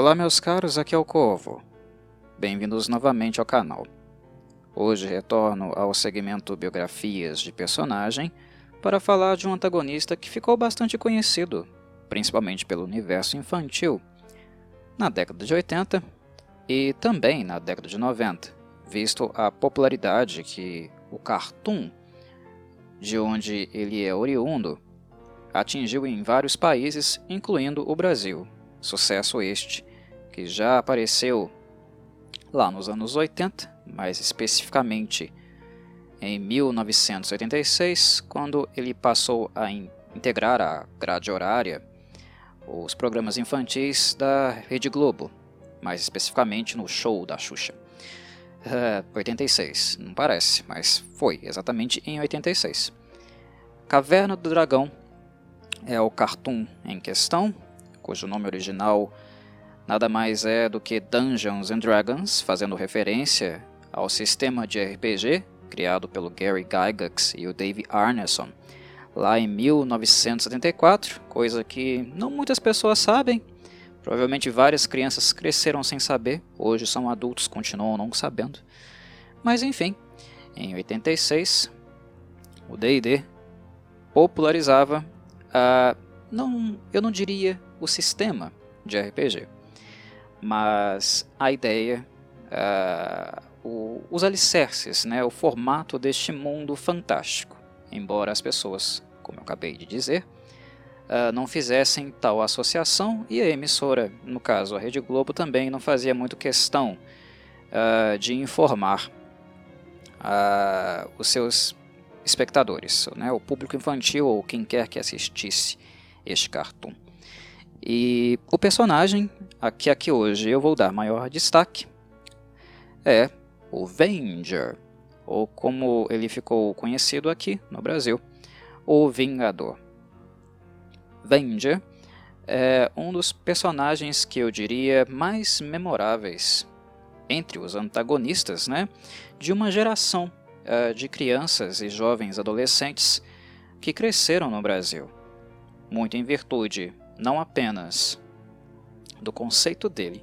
Olá meus caros, aqui é o Corvo. Bem-vindos novamente ao canal. Hoje retorno ao segmento Biografias de Personagem para falar de um antagonista que ficou bastante conhecido, principalmente pelo universo infantil, na década de 80 e também na década de 90, visto a popularidade que o cartoon, de onde ele é oriundo, atingiu em vários países, incluindo o Brasil. Sucesso este que já apareceu lá nos anos 80, mais especificamente em 1986, quando ele passou a in integrar a grade horária os programas infantis da Rede Globo, mais especificamente no show da Xuxa. Uh, 86, não parece, mas foi exatamente em 86. Caverna do Dragão é o cartoon em questão, cujo nome original nada mais é do que Dungeons and Dragons, fazendo referência ao sistema de RPG criado pelo Gary Gygax e o Dave Arneson lá em 1974, coisa que não muitas pessoas sabem. Provavelmente várias crianças cresceram sem saber, hoje são adultos, continuam não sabendo. Mas enfim, em 86, o D&D popularizava a, não, eu não diria o sistema de RPG, mas a ideia, uh, o, os alicerces, né, o formato deste mundo fantástico. Embora as pessoas, como eu acabei de dizer, uh, não fizessem tal associação e a emissora, no caso a Rede Globo, também não fazia muito questão uh, de informar os seus espectadores, né, o público infantil ou quem quer que assistisse este cartoon. E o personagem a que aqui hoje eu vou dar maior destaque é o Venger, ou como ele ficou conhecido aqui no Brasil, o Vingador. Venger é um dos personagens que eu diria mais memoráveis entre os antagonistas né, de uma geração uh, de crianças e jovens adolescentes que cresceram no Brasil, muito em virtude não apenas do conceito dele,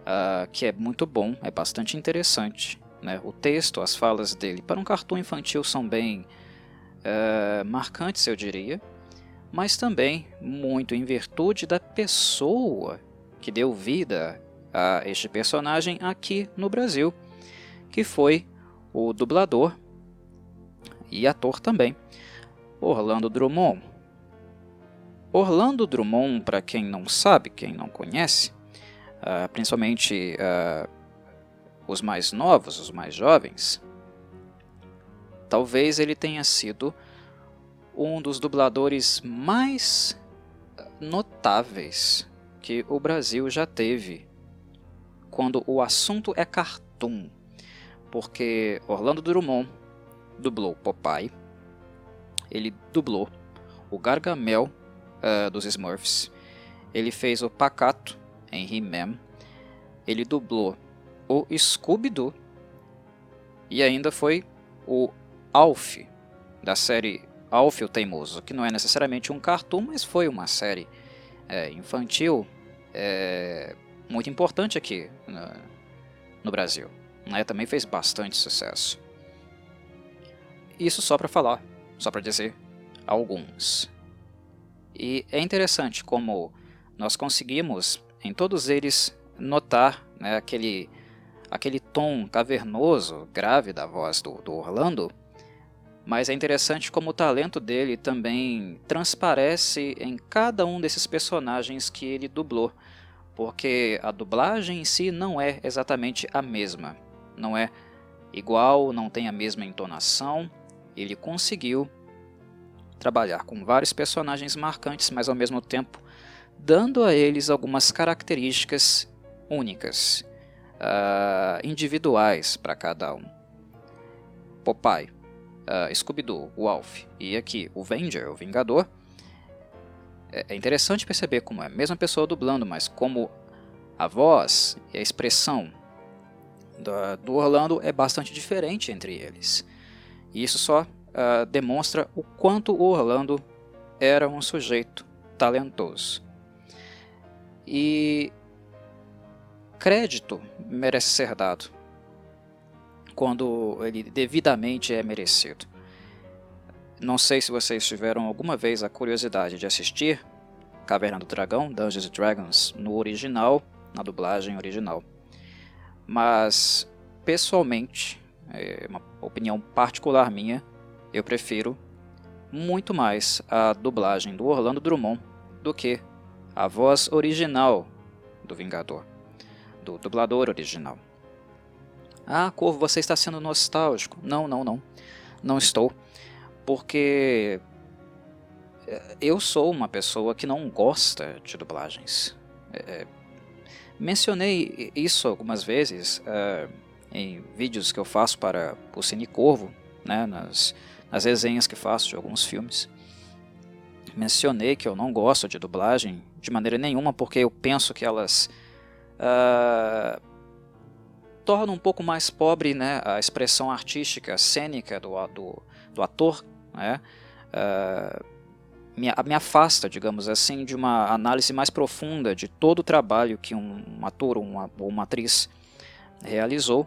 uh, que é muito bom, é bastante interessante. Né? O texto, as falas dele, para um cartoon infantil, são bem uh, marcantes, eu diria, mas também muito em virtude da pessoa que deu vida a este personagem aqui no Brasil, que foi o dublador e ator também, Orlando Drummond. Orlando Drummond, para quem não sabe, quem não conhece, uh, principalmente uh, os mais novos, os mais jovens, talvez ele tenha sido um dos dubladores mais notáveis que o Brasil já teve quando o assunto é cartoon, porque Orlando Drummond dublou Popeye, ele dublou o Gargamel uh, dos Smurfs. Ele fez o Pacato em He-Man. Ele dublou o Scooby-Doo. E ainda foi o Alf, da série Alf o Teimoso, que não é necessariamente um cartoon, mas foi uma série é, infantil é, muito importante aqui no, no Brasil. Né? Também fez bastante sucesso. Isso só para falar, só para dizer alguns. E é interessante como nós conseguimos em todos eles notar né, aquele, aquele tom cavernoso, grave da voz do, do Orlando, mas é interessante como o talento dele também transparece em cada um desses personagens que ele dublou, porque a dublagem em si não é exatamente a mesma, não é igual, não tem a mesma entonação, ele conseguiu trabalhar com vários personagens marcantes, mas ao mesmo tempo dando a eles algumas características únicas, uh, individuais para cada um. Popeye, uh, Scooby-Doo, o Alf e aqui o Venger, o Vingador. É, é interessante perceber como é a mesma pessoa dublando, mas como a voz e a expressão do Orlando é bastante diferente entre eles. E isso só uh, demonstra o quanto o Orlando era um sujeito talentoso. E crédito merece ser dado quando ele devidamente é merecido. Não sei se vocês tiveram alguma vez a curiosidade de assistir Caverna do Dragão, Dungeons Dragons, no original, na dublagem original. Mas, pessoalmente, é uma opinião particular minha, eu prefiro muito mais a dublagem do Orlando Drummond do que a voz original do Vingador, do dublador original. Ah, Corvo, você está sendo nostálgico. Não, não, não. Não estou. Porque é, eu sou uma pessoa que não gosta de dublagens. É, mencionei isso algumas vezes é, em vídeos que eu faço para o Cine Corvo, né, nas, nas resenhas que faço de alguns filmes. Mencionei que eu não gosto de dublagem de maneira nenhuma porque eu penso que elas uh, tornam um pouco mais pobre né, a expressão artística, cênica do, do, do ator. Né, uh, me, me, afasta, digamos assim, de uma análise mais profunda de todo o trabalho que um, ator ou uma, ou uma atriz realizou.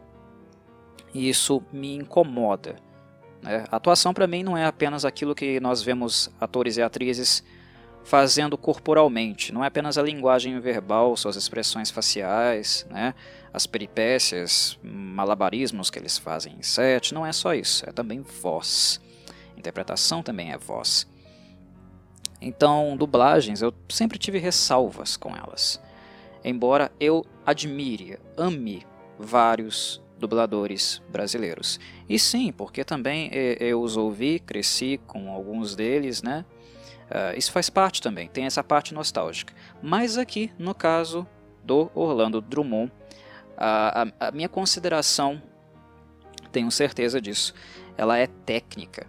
E isso me incomoda. Né? Atuação para mim não é apenas aquilo que nós vemos atores e atrizes fazendo corporalmente, não é apenas a linguagem verbal, suas expressões faciais, né? as peripécias, malabarismos que eles fazem em set, não é só isso, é também voz. Interpretação também é voz. Então, dublagens, eu sempre tive ressalvas com elas. Embora eu admire, ame vários dubladores brasileiros. E sim, porque também eu os ouvi, cresci com alguns deles, né? Uh, isso faz parte também, tem essa parte nostálgica. Mas aqui, no caso do Orlando Drummond, a, a, a minha consideração, tenho certeza disso, ela é técnica.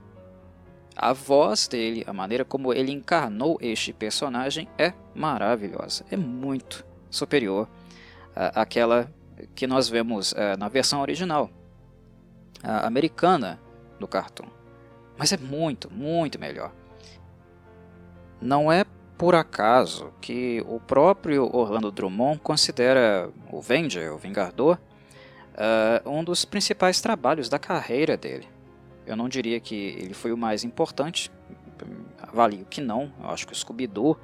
A voz dele, a maneira como ele encarnou este personagem é maravilhosa, é muito superior àquela que nós vemos é, na versão original, americana do cartoon. Mas é muito, muito melhor. Não é por acaso que o próprio Orlando Drummond considera o Venger, o Vingador, uh, um dos principais trabalhos da carreira dele. Eu não diria que ele foi o mais importante, avalio que não, eu acho que o Scooby-Doo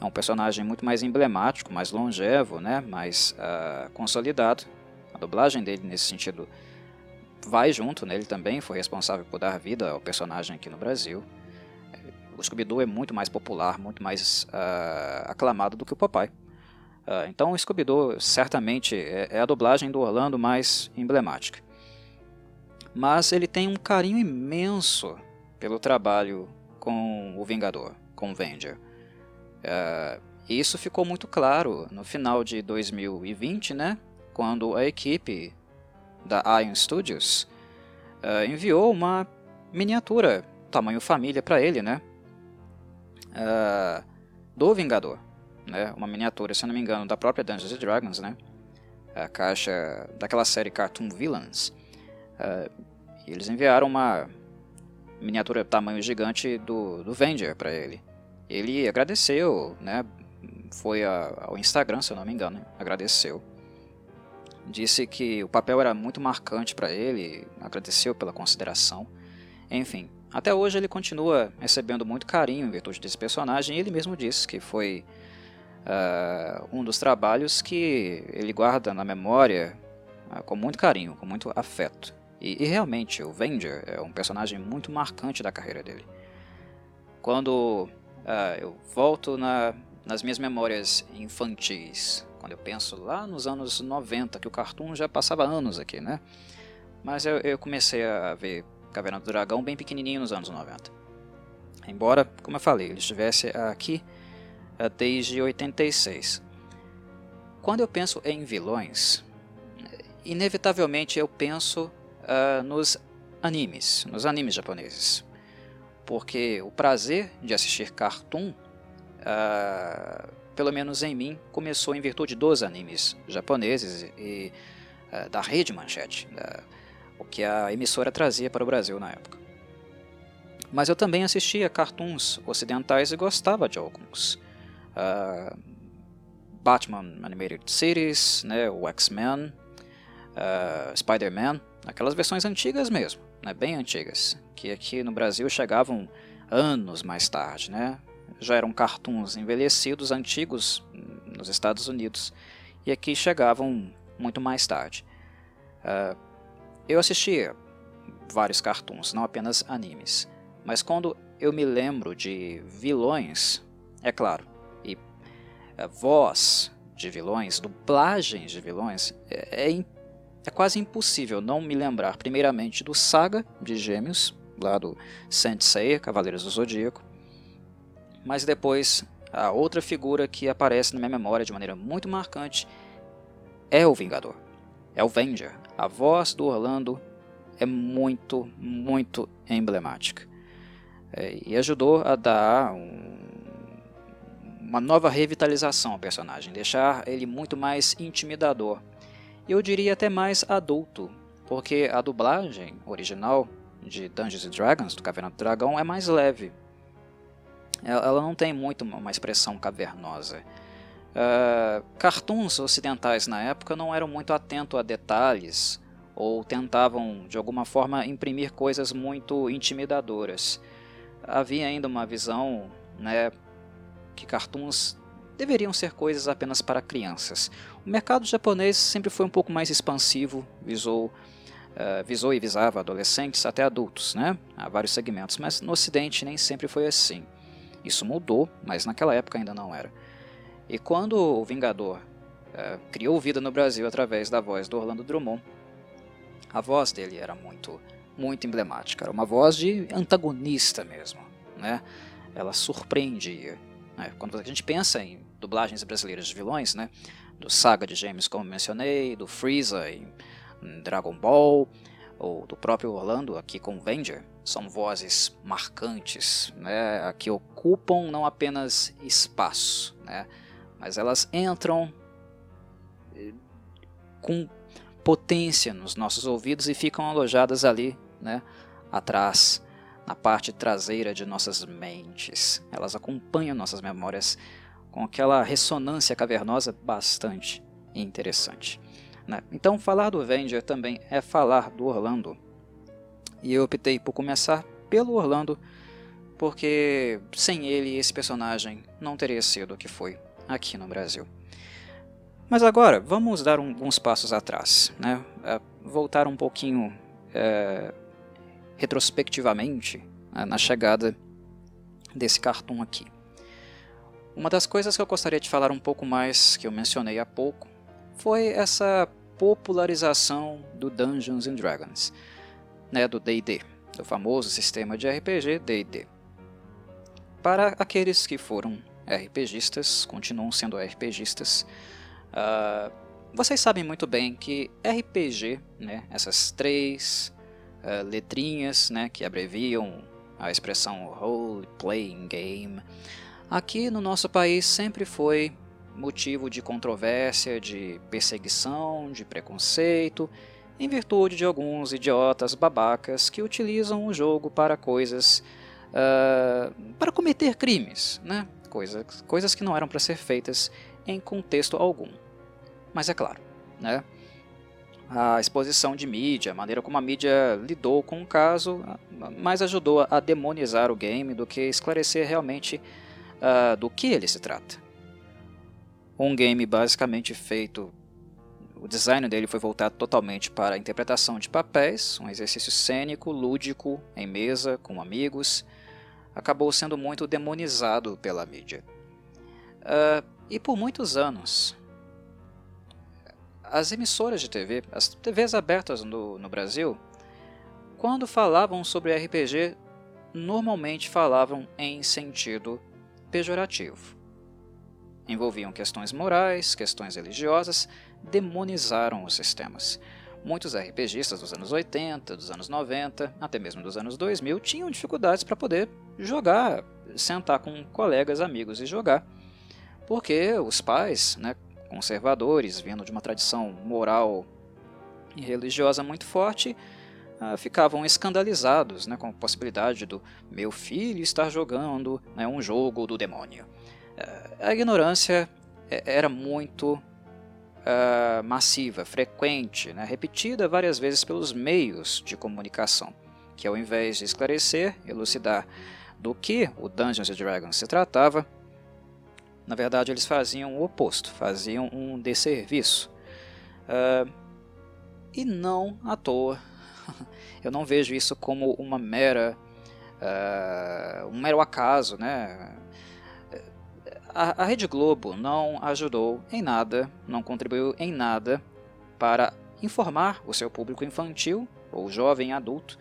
é um personagem muito mais emblemático, mais longevo, né? mais uh, consolidado. A dublagem dele, nesse sentido, vai junto, né? ele também foi responsável por dar vida ao personagem aqui no Brasil. O Scooby-Doo é muito mais popular, muito mais uh, aclamado do que o Popeye. Uh, então o Scooby-Doo certamente é, é a dublagem do Orlando mais emblemática. Mas ele tem um carinho imenso pelo trabalho com o Vingador, com o Venger. Uh, isso ficou muito claro no final de 2020, né, quando a equipe da Ion Studios uh, enviou uma miniatura tamanho família para ele, né, uh, do Vingador, né, uma miniatura, se não me engano, da própria Dungeons Dragons, né, a caixa daquela série Cartoon Villains. eles enviaram uma miniatura tamanho gigante do, do Venger para ele. Ele agradeceu, né? Foi a, ao Instagram, se eu não me engano, agradeceu. Disse que o papel era muito marcante para ele, agradeceu pela consideração. Enfim, até hoje ele continua recebendo muito carinho em virtude desse personagem e ele mesmo disse que foi uh, um dos trabalhos que ele guarda na memória uh, com muito carinho, com muito afeto. E, e, realmente, o Venger é um personagem muito marcante da carreira dele. Quando Uh, eu volto na, nas minhas memórias infantis, quando eu penso lá nos anos 90, que o Cartoon já passava anos aqui, né? Mas eu, eu comecei a ver Caverna do Dragão bem pequenininho nos anos 90. Embora, como eu falei, ele estivesse aqui uh, desde 86. Quando eu penso em vilões, inevitavelmente eu penso uh, nos animes, nos animes japoneses porque o prazer de assistir cartoon, uh, pelo menos em mim, começou em virtude dos animes japoneses e uh, da rede manchete, da, o que a emissora trazia para o Brasil na época. Mas eu também assistia cartoons ocidentais e gostava de alguns. Uh, Batman Animated Cities, né, o X-Men, uh, Spider-Man, aquelas versões antigas mesmo, né, bem antigas, que aqui no Brasil chegavam anos mais tarde, né? Já eram cartoons envelhecidos, antigos nos Estados Unidos, e aqui chegavam muito mais tarde. Uh, eu assistia vários cartoons, não apenas animes, mas quando eu me lembro de vilões, é claro, e uh, voz de vilões, dublagens de vilões, é, é, é quase impossível não me lembrar, primeiramente, do Saga de Gêmeos, lá do Sensei, Cavaleiros do Zodíaco, mas depois a outra figura que aparece na minha memória de maneira muito marcante é o Vingador, é o Venger. A voz do Orlando é muito, muito emblemática é, e ajudou a dar um, uma nova revitalização ao personagem, deixar ele muito mais intimidador. Eu diria até mais adulto, porque a dublagem original de Dungeons Dragons, do Caverna do Dragão, é mais leve. Ela não tem muito uma expressão cavernosa. Uh, cartoons ocidentais na época não eram muito atentos a detalhes ou tentavam de alguma forma imprimir coisas muito intimidadoras. Havia ainda uma visão né, que cartoons deveriam ser coisas apenas para crianças. O mercado japonês sempre foi um pouco mais expansivo, visou uh, visou e visava adolescentes até adultos, né? Há vários segmentos, mas no Ocidente nem sempre foi assim. Isso mudou, mas naquela época ainda não era. E quando o Vingador uh, criou vida no Brasil através da voz do Orlando Drummond, a voz dele era muito, muito emblemática. Era uma voz de antagonista mesmo, né? Ela surpreendia. Né? Quando a gente pensa em dublagens brasileiras de vilões, né? Do Saga de James, como mencionei, do Freeza em Dragon Ball, ou do próprio Orlando aqui com Venger, são vozes marcantes, né, que ocupam não apenas espaço, né, mas elas entram eh, com potência nos nossos ouvidos e ficam alojadas ali, né, atrás, na parte traseira de nossas mentes. Elas acompanham nossas memórias com aquela ressonância cavernosa bastante interessante. Né? Então, falar do Avenger também é falar do Orlando. E eu optei por começar pelo Orlando, porque sem ele esse personagem não teria sido o que foi aqui no Brasil. Mas agora, vamos dar um, passos atrás, né? É, voltar um pouquinho é, retrospectivamente né, na chegada desse cartoon aqui. Uma das coisas que eu gostaria de falar um pouco mais, que eu mencionei há pouco, foi essa popularização do Dungeons and Dragons, né, do D&D, do famoso sistema de RPG D&D. Para aqueles que foram RPGistas, continuam sendo RPGistas, uh, vocês sabem muito bem que RPG, né, essas três uh, letrinhas né, que abreviam a expressão Role Playing Game, aqui no nosso país sempre foi motivo de controvérsia, de perseguição, de preconceito, em virtude de alguns idiotas babacas que utilizam o jogo para coisas. Uh, para cometer crimes, né? coisas, coisas que não eram para ser feitas em contexto algum. Mas é claro, né? a exposição de mídia, a maneira como a mídia lidou com o caso, mais ajudou a demonizar o game do que esclarecer realmente uh, do que ele se trata um game basicamente feito. O design dele foi voltado totalmente para a interpretação de papéis, um exercício cênico, lúdico, em mesa, com amigos. Acabou sendo muito demonizado pela mídia. Uh, e por muitos anos, as emissoras de TV, as TVs abertas no, no Brasil, quando falavam sobre RPG, normalmente falavam em sentido pejorativo envolviam questões morais, questões religiosas, demonizaram os sistemas. Muitos RPGistas dos anos 80, dos anos 90, até mesmo dos anos 2000, tinham dificuldades para poder jogar, sentar com colegas, amigos e jogar. Porque os pais, né, conservadores, vindo de uma tradição moral e religiosa muito forte, uh, ficavam escandalizados né, com a possibilidade do meu filho estar jogando né, um jogo do demônio. A ignorância é, era muito uh, massiva, frequente, né, repetida várias vezes pelos meios de comunicação, que ao invés de esclarecer, elucidar do que o Dungeons Dragons se tratava, na verdade eles faziam o oposto, faziam um desserviço. E não à toa, eu não vejo isso como uma mera, uh, um mero acaso, né? A, a Rede Globo não ajudou em nada, não contribuiu em nada para informar o seu público infantil ou jovem adulto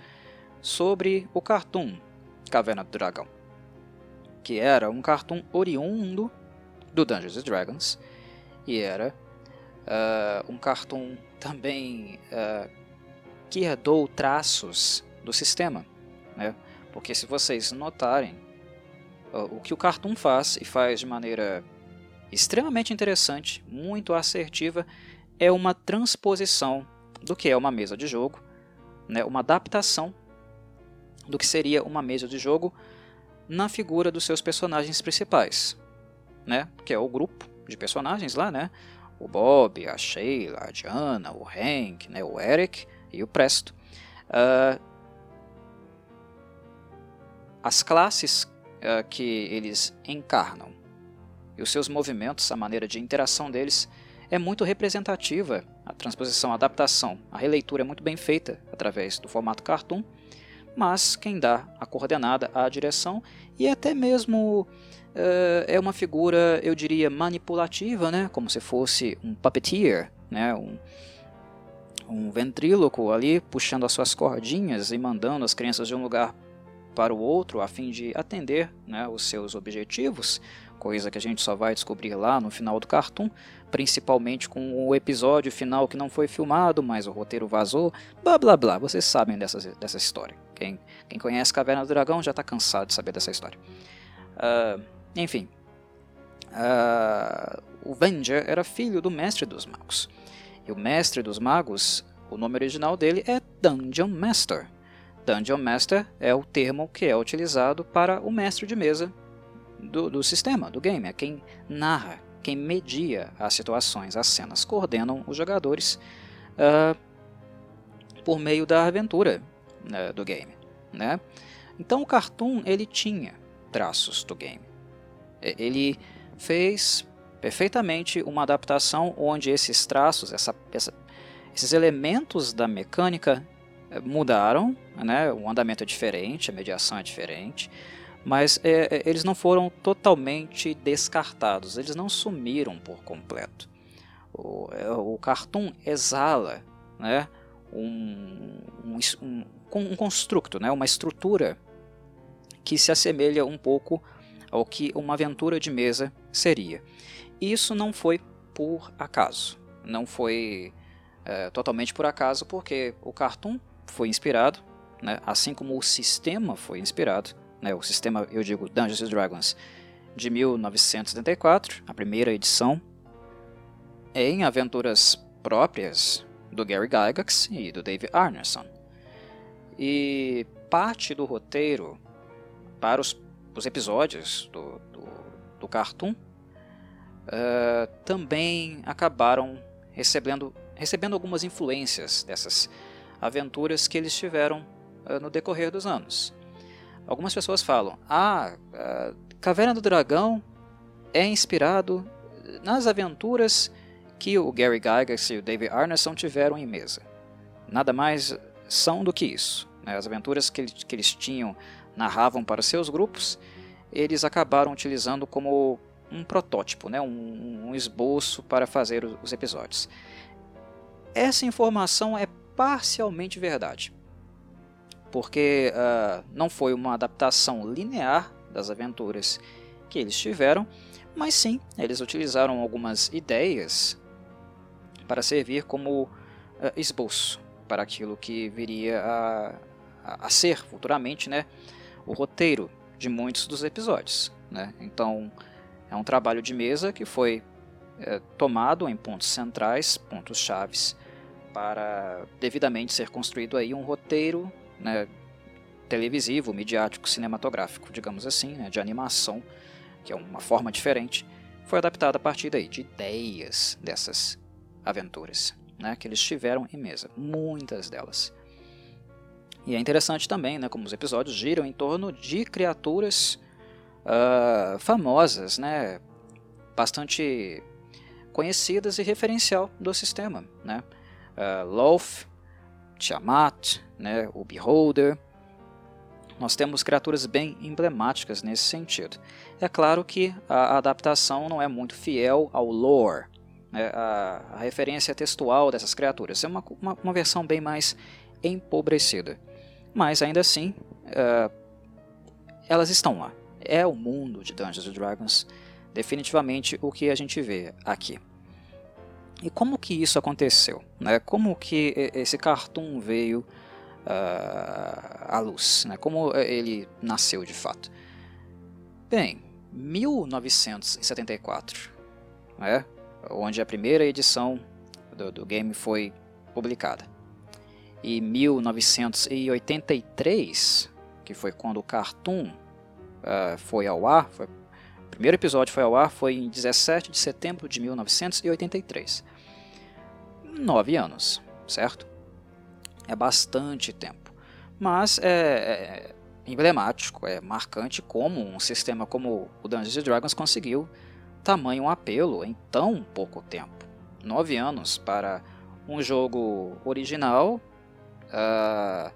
sobre o cartoon Caverna do Dragão, que era um cartoon oriundo do Dungeons Dragons e era uh, um cartoon também uh, que herdou traços do sistema, né? Porque se vocês notarem, o que o cartoon faz e faz de maneira extremamente interessante, muito assertiva, é uma transposição do que é uma mesa de jogo, né? Uma adaptação do que seria uma mesa de jogo na figura dos seus personagens principais, né? Que é o grupo de personagens lá, né? O Bob, a Sheila, a Diana, o Hank, né? O Eric e o Presto. Uh, as classes uh, que eles encarnam e os seus movimentos, a maneira de interação deles é muito representativa. A transposição, a adaptação, a releitura é muito bem feita através do formato cartoon mas quem dá a coordenada, a direção e até mesmo uh, é uma figura, eu diria, manipulativa, né? como se fosse um puppeteer, né? um, um ventríloco ali puxando as suas cordinhas e mandando as crianças de um lugar para o outro a fim de atender né, os seus objetivos, coisa que a gente só vai descobrir lá no final do cartoon, principalmente com o episódio final que não foi filmado, mas o roteiro vazou, blá blá blá, vocês sabem dessa, dessa história. Quem, quem conhece Caverna do Dragão já está cansado de saber dessa história. Uh, enfim, uh, o Venger era filho do Mestre dos Magos. E o Mestre dos Magos, o nome original dele é Dungeon Master. Dungeon Master é o termo que é utilizado para o mestre de mesa do, do sistema, do game. É quem narra, quem media as situações, as cenas, coordenam os jogadores uh, por meio da aventura né, do game. Né? Então o Cartoon ele tinha traços do game. Ele fez perfeitamente uma adaptação onde esses traços, essa, essa, esses elementos da mecânica eh, mudaram, né? o andamento é diferente, a mediação é diferente, mas é, eles não foram totalmente descartados, eles não sumiram por completo. O, o Cartoon exala né, um, um, um, um construto, né, uma estrutura que se assemelha um pouco ao que uma aventura de mesa seria. Isso não foi por acaso, não foi é, totalmente por acaso, porque o Cartoon foi inspirado, né, assim como o sistema foi inspirado, né, o sistema, eu digo, Dungeons Dragons, de 1974, a primeira edição, em aventuras próprias do Gary Gygax e do Dave Arneson. E parte do roteiro para os, os episódios do, do, do Cartoon uh, também acabaram recebendo, recebendo algumas influências dessas aventuras que eles tiveram uh, no decorrer dos anos. Algumas pessoas falam: ah, Caverna do Dragão é inspirado nas aventuras que o Gary Gygax e o David Arneson tiveram em mesa. Nada mais são do que isso. Né? As aventuras que, que eles tinham narravam para seus grupos, eles acabaram utilizando como um protótipo, né? um, um esboço para fazer os episódios. Essa informação é parcialmente verdade, porque uh, não foi uma adaptação linear das aventuras que eles tiveram, mas sim, eles utilizaram algumas ideias para servir como uh, esboço para aquilo que viria a, a, a, ser futuramente né, o roteiro de muitos dos episódios. Né? Então, é um trabalho de mesa que foi é, tomado em pontos centrais, pontos chaves, para devidamente ser construído aí um roteiro né, televisivo, midiático, cinematográfico, digamos assim, né, de animação, que é uma forma diferente foi adaptada a partir daí, de ideias dessas aventuras né, que eles tiveram em mesa, muitas delas. E é interessante também, né, como os episódios giram em torno de criaturas uh, famosas, né, bastante conhecidas e referencial do sistema. Né? Uh, Loth, Tiamat, né, o Beholder. Nós temos criaturas bem emblemáticas nesse sentido. É claro que a adaptação não é muito fiel ao lore, né, a, a, referência textual dessas criaturas. É uma, uma, uma, versão bem mais empobrecida. Mas ainda assim, uh, elas estão lá. É o mundo de Dungeons Dragons definitivamente o que a gente vê aqui. E como que isso aconteceu? Né? Como que esse cartoon veio uh, à luz? Né? Como ele nasceu de fato? Bem, 1974, né? onde a primeira edição do, do game foi publicada. E 1983, que foi quando o cartoon uh, foi ao ar, foi o primeiro episódio foi ao ar foi em 17 de setembro de 1983. Nove anos, certo? É bastante tempo. Mas é, é emblemático, é marcante como um sistema como o Dungeons Dragons conseguiu tamanho apelo em tão pouco tempo. Nove anos para um jogo original uh,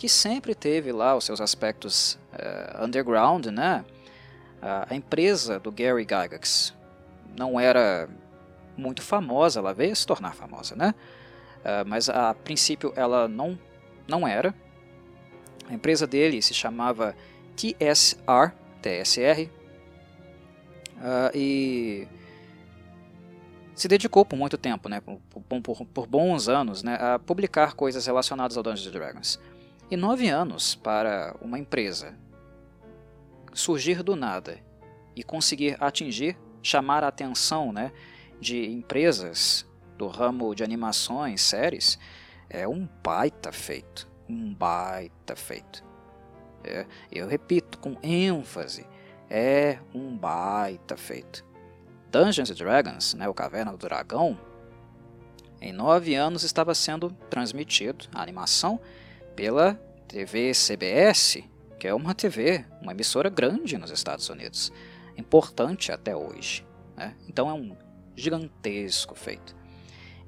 que sempre teve lá os seus aspectos uh, underground, né? a empresa do Gary Gygax não era muito famosa, ela veio se tornar famosa, né? Uh, mas a princípio ela não, não era. A empresa dele se chamava TSR, TSR, uh, e se dedicou por muito tempo, né, por, por, por, bons anos, né, a publicar coisas relacionadas ao Dungeons Dragons. E nove anos para uma empresa surgir do nada e conseguir atingir, chamar a atenção né, de empresas do ramo de animações, séries, é um baita feito. Um baita feito. É, eu repito com ênfase, é um baita feito. Dungeons Dragons, né, o Caverna do Dragão, em nove anos estava sendo transmitido a animação pela TV CBS que é uma TV, uma emissora grande nos Estados Unidos, importante até hoje. Né? Então é um gigantesco feito.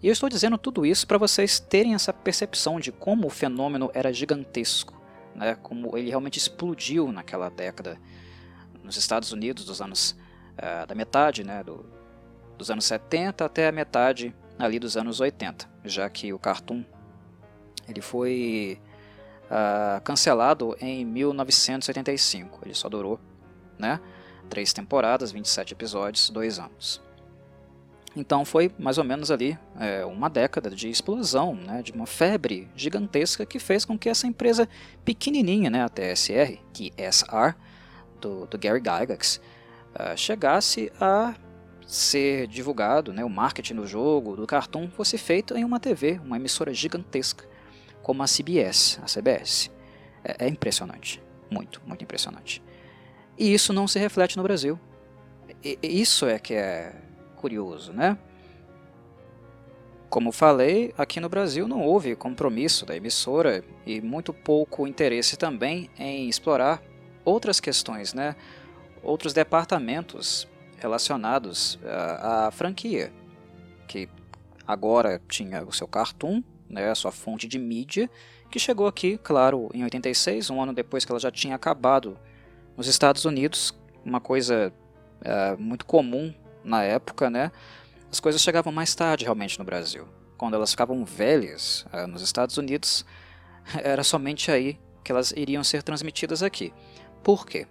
E eu estou dizendo tudo isso para vocês terem essa percepção de como o fenômeno era gigantesco, né? como ele realmente explodiu naquela década nos Estados Unidos dos anos uh, da metade né? Do, dos anos 70 até a metade ali dos anos 80, já que o cartoon ele foi uh, cancelado em 1985. Ele só durou né, três temporadas, 27 episódios, dois anos. Então foi mais ou menos ali é, uma década de explosão, né, de uma febre gigantesca que fez com que essa empresa pequenininha, né, a TSR, TSR, do, do Gary Gygax, uh, chegasse a ser divulgado, né, o marketing do jogo, do cartoon, fosse feito em uma TV, uma emissora gigantesca como a CBS, a CBS. É, é impressionante, muito, muito impressionante. E isso não se reflete no Brasil. E, isso é que é curioso, né? Como falei, aqui no Brasil não houve compromisso da emissora e muito pouco interesse também em explorar outras questões, né? outros departamentos relacionados à, à franquia, que agora tinha o seu cartoon, né, a sua fonte de mídia, que chegou aqui, claro, em 86, um ano depois que ela já tinha acabado nos Estados Unidos, uma coisa é, muito comum na época, né? As coisas chegavam mais tarde realmente no Brasil. Quando elas ficavam velhas é, nos Estados Unidos, era somente aí que elas iriam ser transmitidas aqui. Por quê?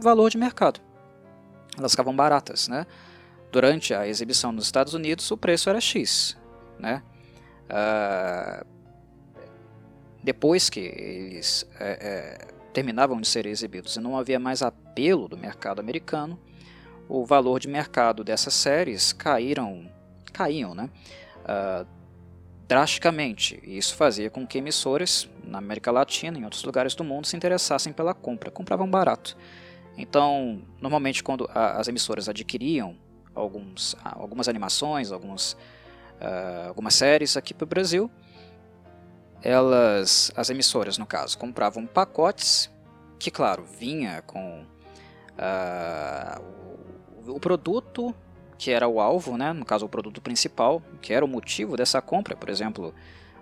Valor de mercado. Elas ficavam baratas, né? Durante a exibição nos Estados Unidos, o preço era X, né? Uh, depois que eles é, é, terminavam de ser exibidos e não havia mais apelo do mercado americano, o valor de mercado dessas séries caíram, caíam, né? Uh, drasticamente. E isso fazia com que emissoras na América Latina e em outros lugares do mundo se interessassem pela compra, compravam barato. Então, normalmente quando a, as emissoras adquiriam alguns, algumas animações, alguns, uh, algumas séries aqui para o Brasil. Elas, as emissoras no caso, compravam pacotes que, claro, vinha com uh, o, produto que era o alvo, né, no caso o produto principal, que era o motivo dessa compra, por exemplo,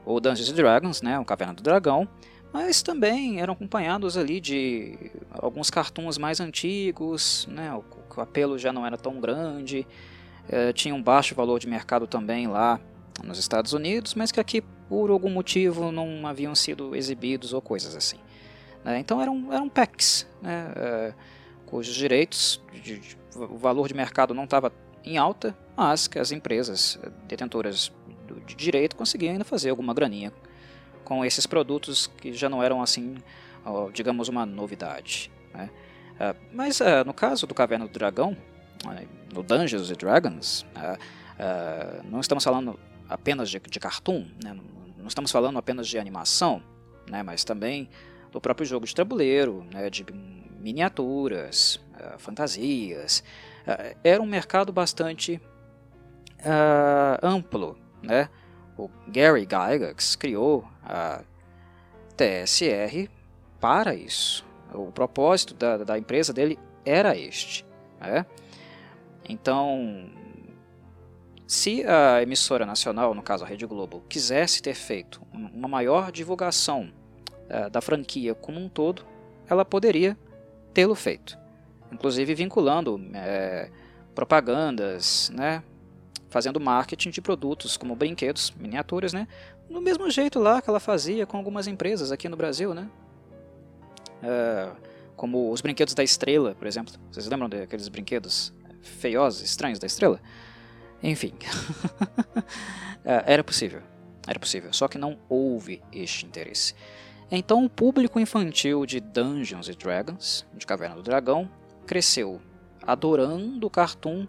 o Dungeons Dragons, né, o Caverna do Dragão, mas também eram acompanhados ali de alguns cartoons mais antigos, né, o, o apelo já não era tão grande, é, tinha um baixo valor de mercado também lá nos Estados Unidos, mas que aqui por algum motivo não haviam sido exibidos ou coisas assim. Né, então eram, eram packs, né, é, cujos direitos, de, de, o valor de mercado não estava em alta, mas que as empresas detentoras de direito conseguiam ainda fazer alguma graninha com esses produtos que já não eram assim, digamos, uma novidade. Né? Uh, mas no caso do Caverna do Dragão, no Dungeons and Dragons, não estamos falando apenas de, de cartoon, né? não estamos falando apenas de animação, né? mas também do próprio jogo de tabuleiro, né? de miniaturas, fantasias. era um mercado bastante amplo, né? O Gary Gygax criou a TSR para isso. O propósito da, da empresa dele era este. Né? Então, se a emissora nacional, no caso a Rede Globo, quisesse ter feito uma maior divulgação uh, da franquia como um todo, ela poderia tê-lo feito. Inclusive vinculando é, propagandas, né, fazendo marketing de produtos como brinquedos, miniaturas, né? Do mesmo jeito lá que ela fazia com algumas empresas aqui no Brasil, né? É, como os brinquedos da Estrela, por exemplo. Vocês lembram daqueles brinquedos feiosos, estranhos da Estrela? Enfim, é, era possível, era possível, só que não houve este interesse. Então o público infantil de Dungeons Dragons, de Caverna do Dragão, cresceu adorando o cartoon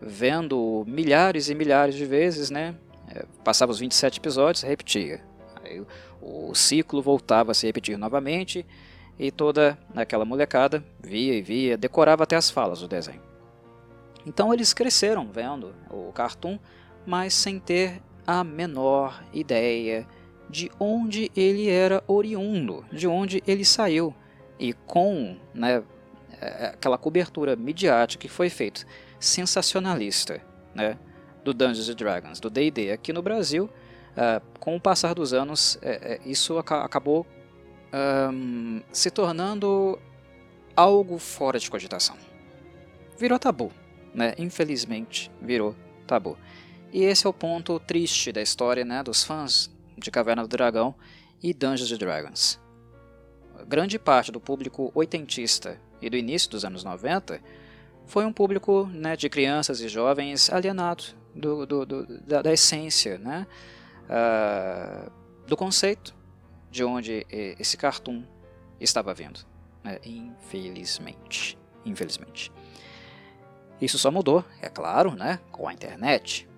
vendo milhares e milhares de vezes, né? É, passava os 27 episódios, repetia. Aí o ciclo voltava a se repetir novamente e toda aquela molecada via e via, decorava até as falas do desenho. Então eles cresceram vendo o cartoon, mas sem ter a menor ideia de onde ele era oriundo, de onde ele saiu. E com né, é, aquela cobertura midiática que foi feita sensacionalista né, do Dungeons Dragons, do D&D. Aqui no Brasil, uh, com o passar dos anos, é, é, isso ac acabou um, se tornando algo fora de cogitação. Virou tabu, né? Infelizmente, virou tabu. E esse é o ponto triste da história né, dos fãs de Caverna do Dragão e Dungeons Dragons. Grande parte do público oitentista e do início dos anos 90 foi um público né, de crianças e jovens alienado do, do, do da, da, essência, né, uh, do conceito de onde esse cartoon estava vindo. Né, infelizmente. Infelizmente. Isso só mudou, é claro, né, com a internet.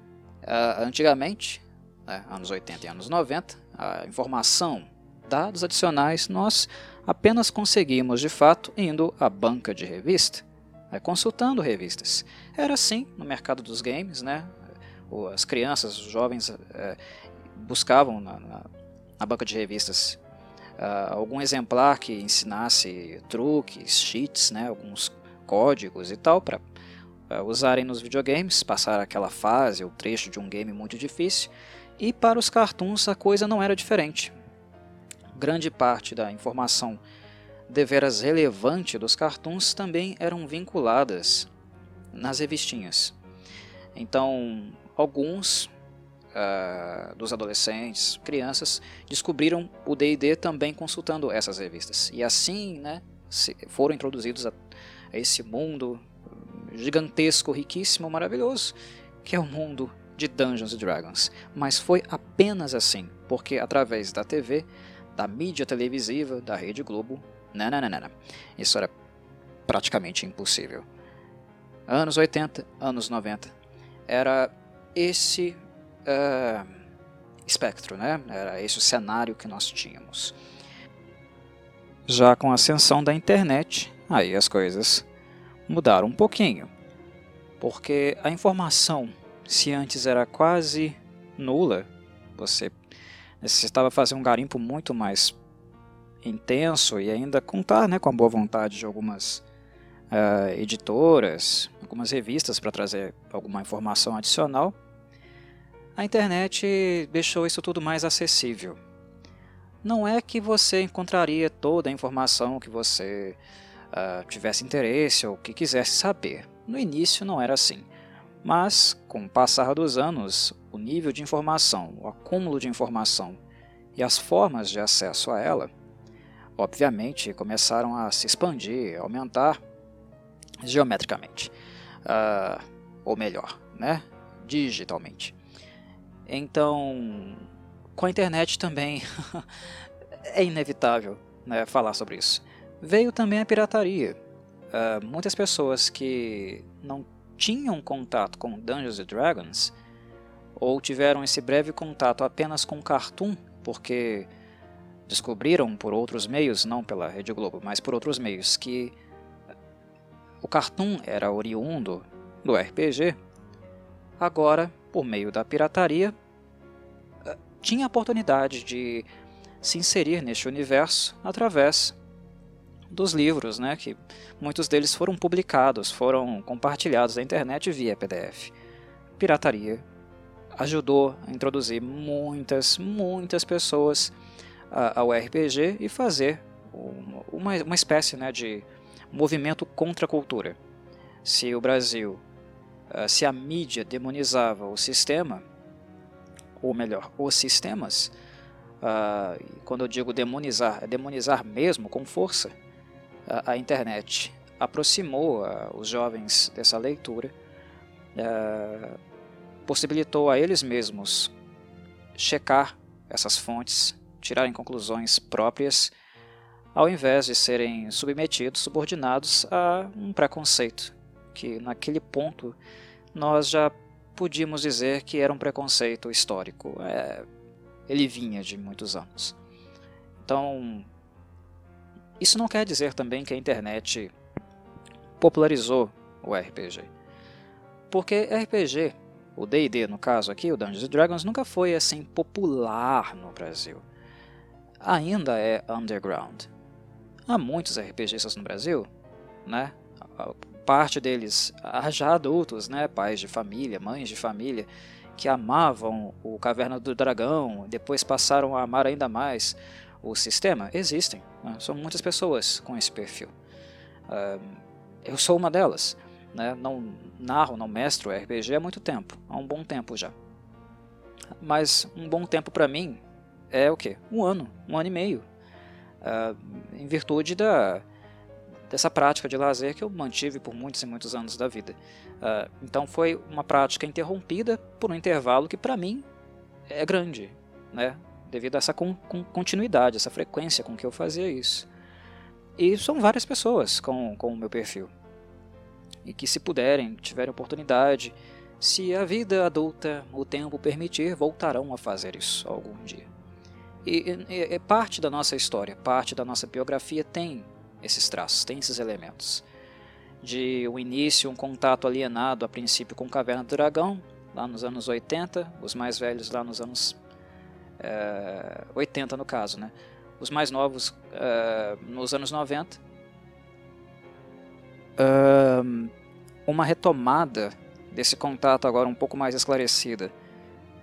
Uh, antigamente, né, anos 80 e anos 90, a informação, dados adicionais, nós apenas conseguimos de fato indo à banca de revista né, consultando revistas. Era assim no mercado dos games, né? As crianças, os jovens é, buscavam na, na, na, banca de revistas uh, algum exemplar que ensinasse truques, cheats, né, alguns códigos e tal para usarem nos videogames, passar aquela fase ou trecho de um game muito difícil. E para os cartoons a coisa não era diferente. Grande parte da informação deveras relevante dos cartoons também eram vinculadas nas revistinhas. Então, alguns uh, dos adolescentes, crianças, descobriram o D&D também consultando essas revistas. E assim, né, foram introduzidos a esse mundo gigantesco, riquíssimo, maravilhoso, que é o mundo de Dungeons Dragons. Mas foi apenas assim, porque através da TV, da mídia televisiva, da Rede Globo, não, não, não, não. Isso era praticamente impossível. Anos 80, anos 90. Era esse uh, espectro, né? Era esse o cenário que nós tínhamos. Já com a ascensão da internet, aí as coisas mudaram um pouquinho. porque a informação, se antes era quase nula, você necessitava fazer um garimpo muito mais intenso e ainda contar né, com a boa vontade de algumas uh, editoras, algumas revistas para trazer alguma informação adicional, a internet deixou isso tudo mais acessível. Não é que você encontraria toda a informação que você uh, tivesse interesse ou que quisesse saber. No início não era assim. Mas, com o passar dos anos, o nível de informação, o acúmulo de informação e as formas de acesso a ela, obviamente, começaram a se expandir, aumentar geometricamente. Uh, ou melhor, né? digitalmente. Então, com a internet também é inevitável né, falar sobre isso. Veio também a pirataria. Uh, muitas pessoas que não tinham contato com Dungeons Dragons ou tiveram esse breve contato apenas com Cartoon, porque descobriram por outros meios, não pela Rede Globo, mas por outros meios, que o Cartoon era oriundo do RPG, agora, por meio da pirataria, tinha a oportunidade de se inserir neste universo através dos livros, né, que muitos deles foram publicados, foram compartilhados na internet via PDF. Pirataria ajudou a introduzir muitas, muitas pessoas ao RPG e fazer uma, uma espécie né, de movimento contra a cultura. Se o Brasil, ah, se a mídia demonizava o sistema, ou melhor, os sistemas, uh, quando eu digo demonizar, é demonizar mesmo com força, uh, a internet aproximou uh, os jovens dessa leitura, possibilitou a eles mesmos checar essas fontes, tirarem conclusões próprias, ao invés de serem submetidos, subordinados a um preconceito, que naquele ponto nós já podíamos dizer que era um preconceito histórico. É, ele vinha de muitos anos. Então, isso não quer dizer também que a internet popularizou o RPG. Porque RPG, o D&D no caso aqui, o Dungeons Dragons, nunca foi assim popular no Brasil. Ainda é underground. Há muitos RPGistas no Brasil, né? parte deles já adultos, né, pais de família, mães de família, que amavam o Caverna do Dragão, depois passaram a amar ainda mais o sistema, existem. Né? São muitas pessoas com esse perfil. Uh, eu sou uma delas. Né? Não narro, não mestro RPG há muito tempo, há um bom tempo já. Mas um bom tempo para mim é o quê? Um ano, um ano e meio. Uh, em virtude da, dessa prática de lazer que eu mantive por muitos e muitos anos da vida. Uh, então foi uma prática interrompida por um intervalo que para mim é grande, né? Devido a essa con continuidade, essa frequência com que eu fazia isso. E são várias pessoas com, com o meu perfil. E que se puderem, tiverem oportunidade, se a vida adulta, o tempo permitir, voltarão a fazer isso algum dia. E, e, e parte da nossa história, parte da nossa biografia tem esses traços, tem esses elementos. De um início, um contato alienado a princípio com Caverna do Dragão, lá nos anos 80, os mais velhos lá nos anos é, eh, 80 no caso, né? Os mais novos é, nos anos 90. Um, uma retomada desse contato agora um pouco mais esclarecida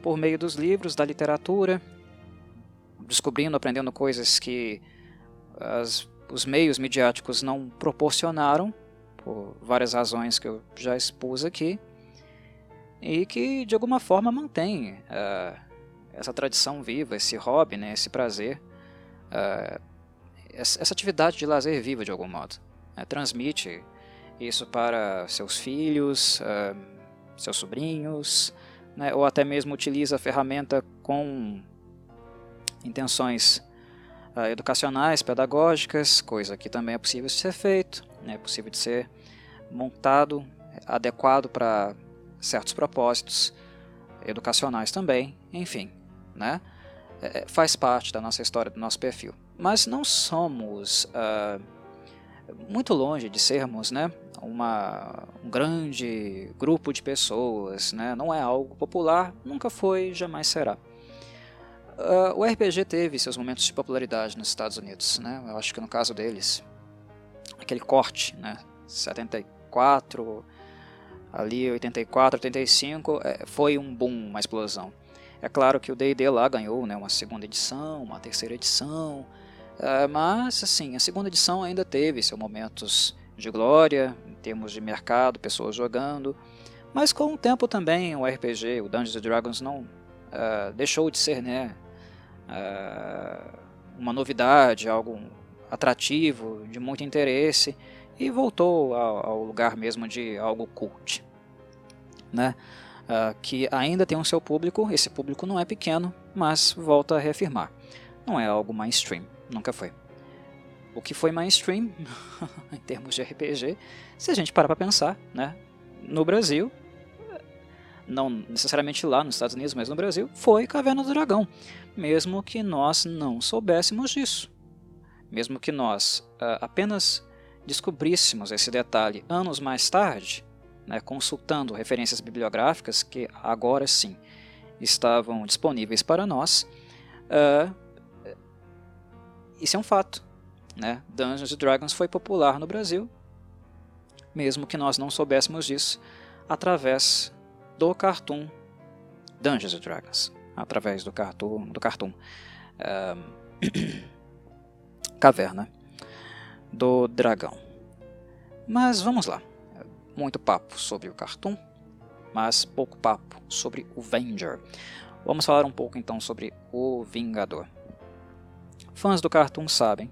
por meio dos livros, da literatura, descobrindo, aprendendo coisas que as os meios midiáticos não proporcionaram, por várias razões que eu já expus aqui, e que de alguma forma mantém uh, essa tradição viva, esse hobby, né, esse prazer, uh, essa atividade de lazer viva de algum modo. Né, transmite isso para seus filhos, uh, seus sobrinhos, né, ou até mesmo utiliza a ferramenta com intenções uh, educacionais, pedagógicas, coisa que também é possível de ser feito, né, é possível de ser montado, adequado para certos propósitos educacionais também, enfim, né? É, é, faz parte da nossa história, do nosso perfil. Mas não somos uh, muito longe de sermos né, uma, um grande grupo de pessoas, né? não é algo popular, nunca foi, jamais será. Uh, o RPG teve seus momentos de popularidade nos Estados Unidos, né? eu acho que no caso deles, aquele corte, né? 74, ali 84, 85, é, foi um boom, uma explosão. É claro que o D&D lá ganhou né, uma segunda edição, uma terceira edição, uh, mas assim, a segunda edição ainda teve seus momentos de glória, em termos de mercado, pessoas jogando, mas com o tempo também o RPG, o Dungeons Dragons não uh, deixou de ser né, uh, uma novidade, algo atrativo, de muito interesse, e voltou ao, ao lugar mesmo de algo cult. Né? Uh, que ainda tem o um seu público, esse público não é pequeno, mas volta a reafirmar, não é algo mainstream, nunca foi. O que foi mainstream, em termos de RPG, se a gente parar para pensar, né, no Brasil, não necessariamente lá nos Estados Unidos, mas no Brasil, foi Caverna do Dragão, mesmo que nós não soubéssemos disso. Mesmo que nós uh, apenas descobríssemos esse detalhe anos mais tarde, né, consultando referências bibliográficas que agora sim estavam disponíveis para nós, uh, isso é um fato. Né? Dungeons Dragons foi popular no Brasil, mesmo que nós não soubéssemos disso, através do cartoon Dungeons Dragons, através do cartoon, do cartoon uh, Caverna do Dragão. Mas vamos lá. Muito papo sobre o Cartoon, mas pouco papo sobre o Venger. Vamos falar um pouco então sobre o Vingador. Fãs do Cartoon sabem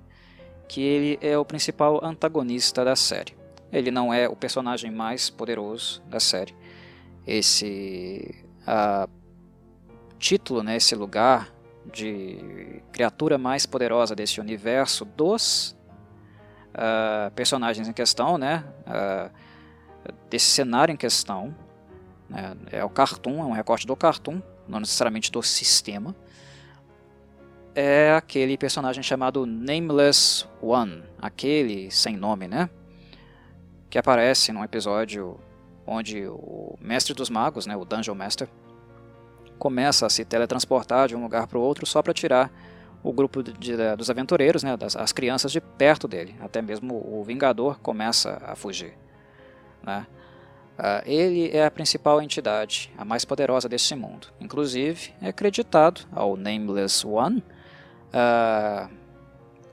que ele é o principal antagonista da série. Ele não é o personagem mais poderoso da série. Esse a, título, né, esse lugar de criatura mais poderosa desse universo dos uh, personagens em questão, né, uh, desse cenário em questão. Né, é o cartoon, é um recorte do cartoon, não necessariamente do sistema. É aquele personagem chamado Nameless One, aquele sem nome, né? Que aparece num episódio onde o mestre dos magos, né, o Dungeon Master, começa a se teletransportar de um lugar para o outro só para tirar o grupo de, de, dos aventureiros, né, das, as crianças de perto dele. Até mesmo o Vingador começa a fugir. Né? Uh, ele é a principal entidade, a mais poderosa deste mundo. Inclusive, é acreditado ao Nameless One uh,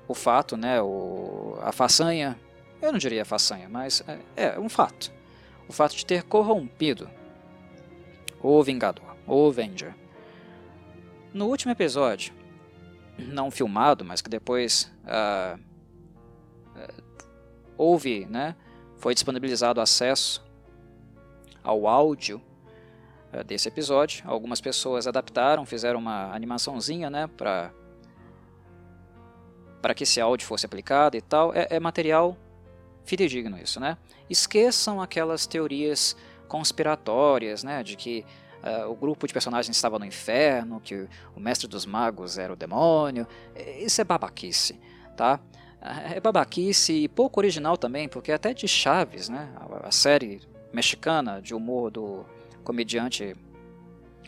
o fato, né, o, a façanha, eu não diria façanha, mas é, é um fato. O fato de ter corrompido o Vingador, o Avenger. No último episódio, não filmado, mas que depois uh, houve, né, foi disponibilizado acesso ao áudio uh, desse episódio. Algumas pessoas adaptaram, fizeram uma animaçãozinha, né, para para que esse áudio fosse aplicado e tal. É, é material fidedigno isso, né? Esqueçam aquelas teorias conspiratórias, né, de que uh, o grupo de personagens estava no inferno, que o mestre dos magos era o demônio. Isso é babaquice, tá? É babaquice e pouco original também, porque até de Chaves, né, a série mexicana de humor do comediante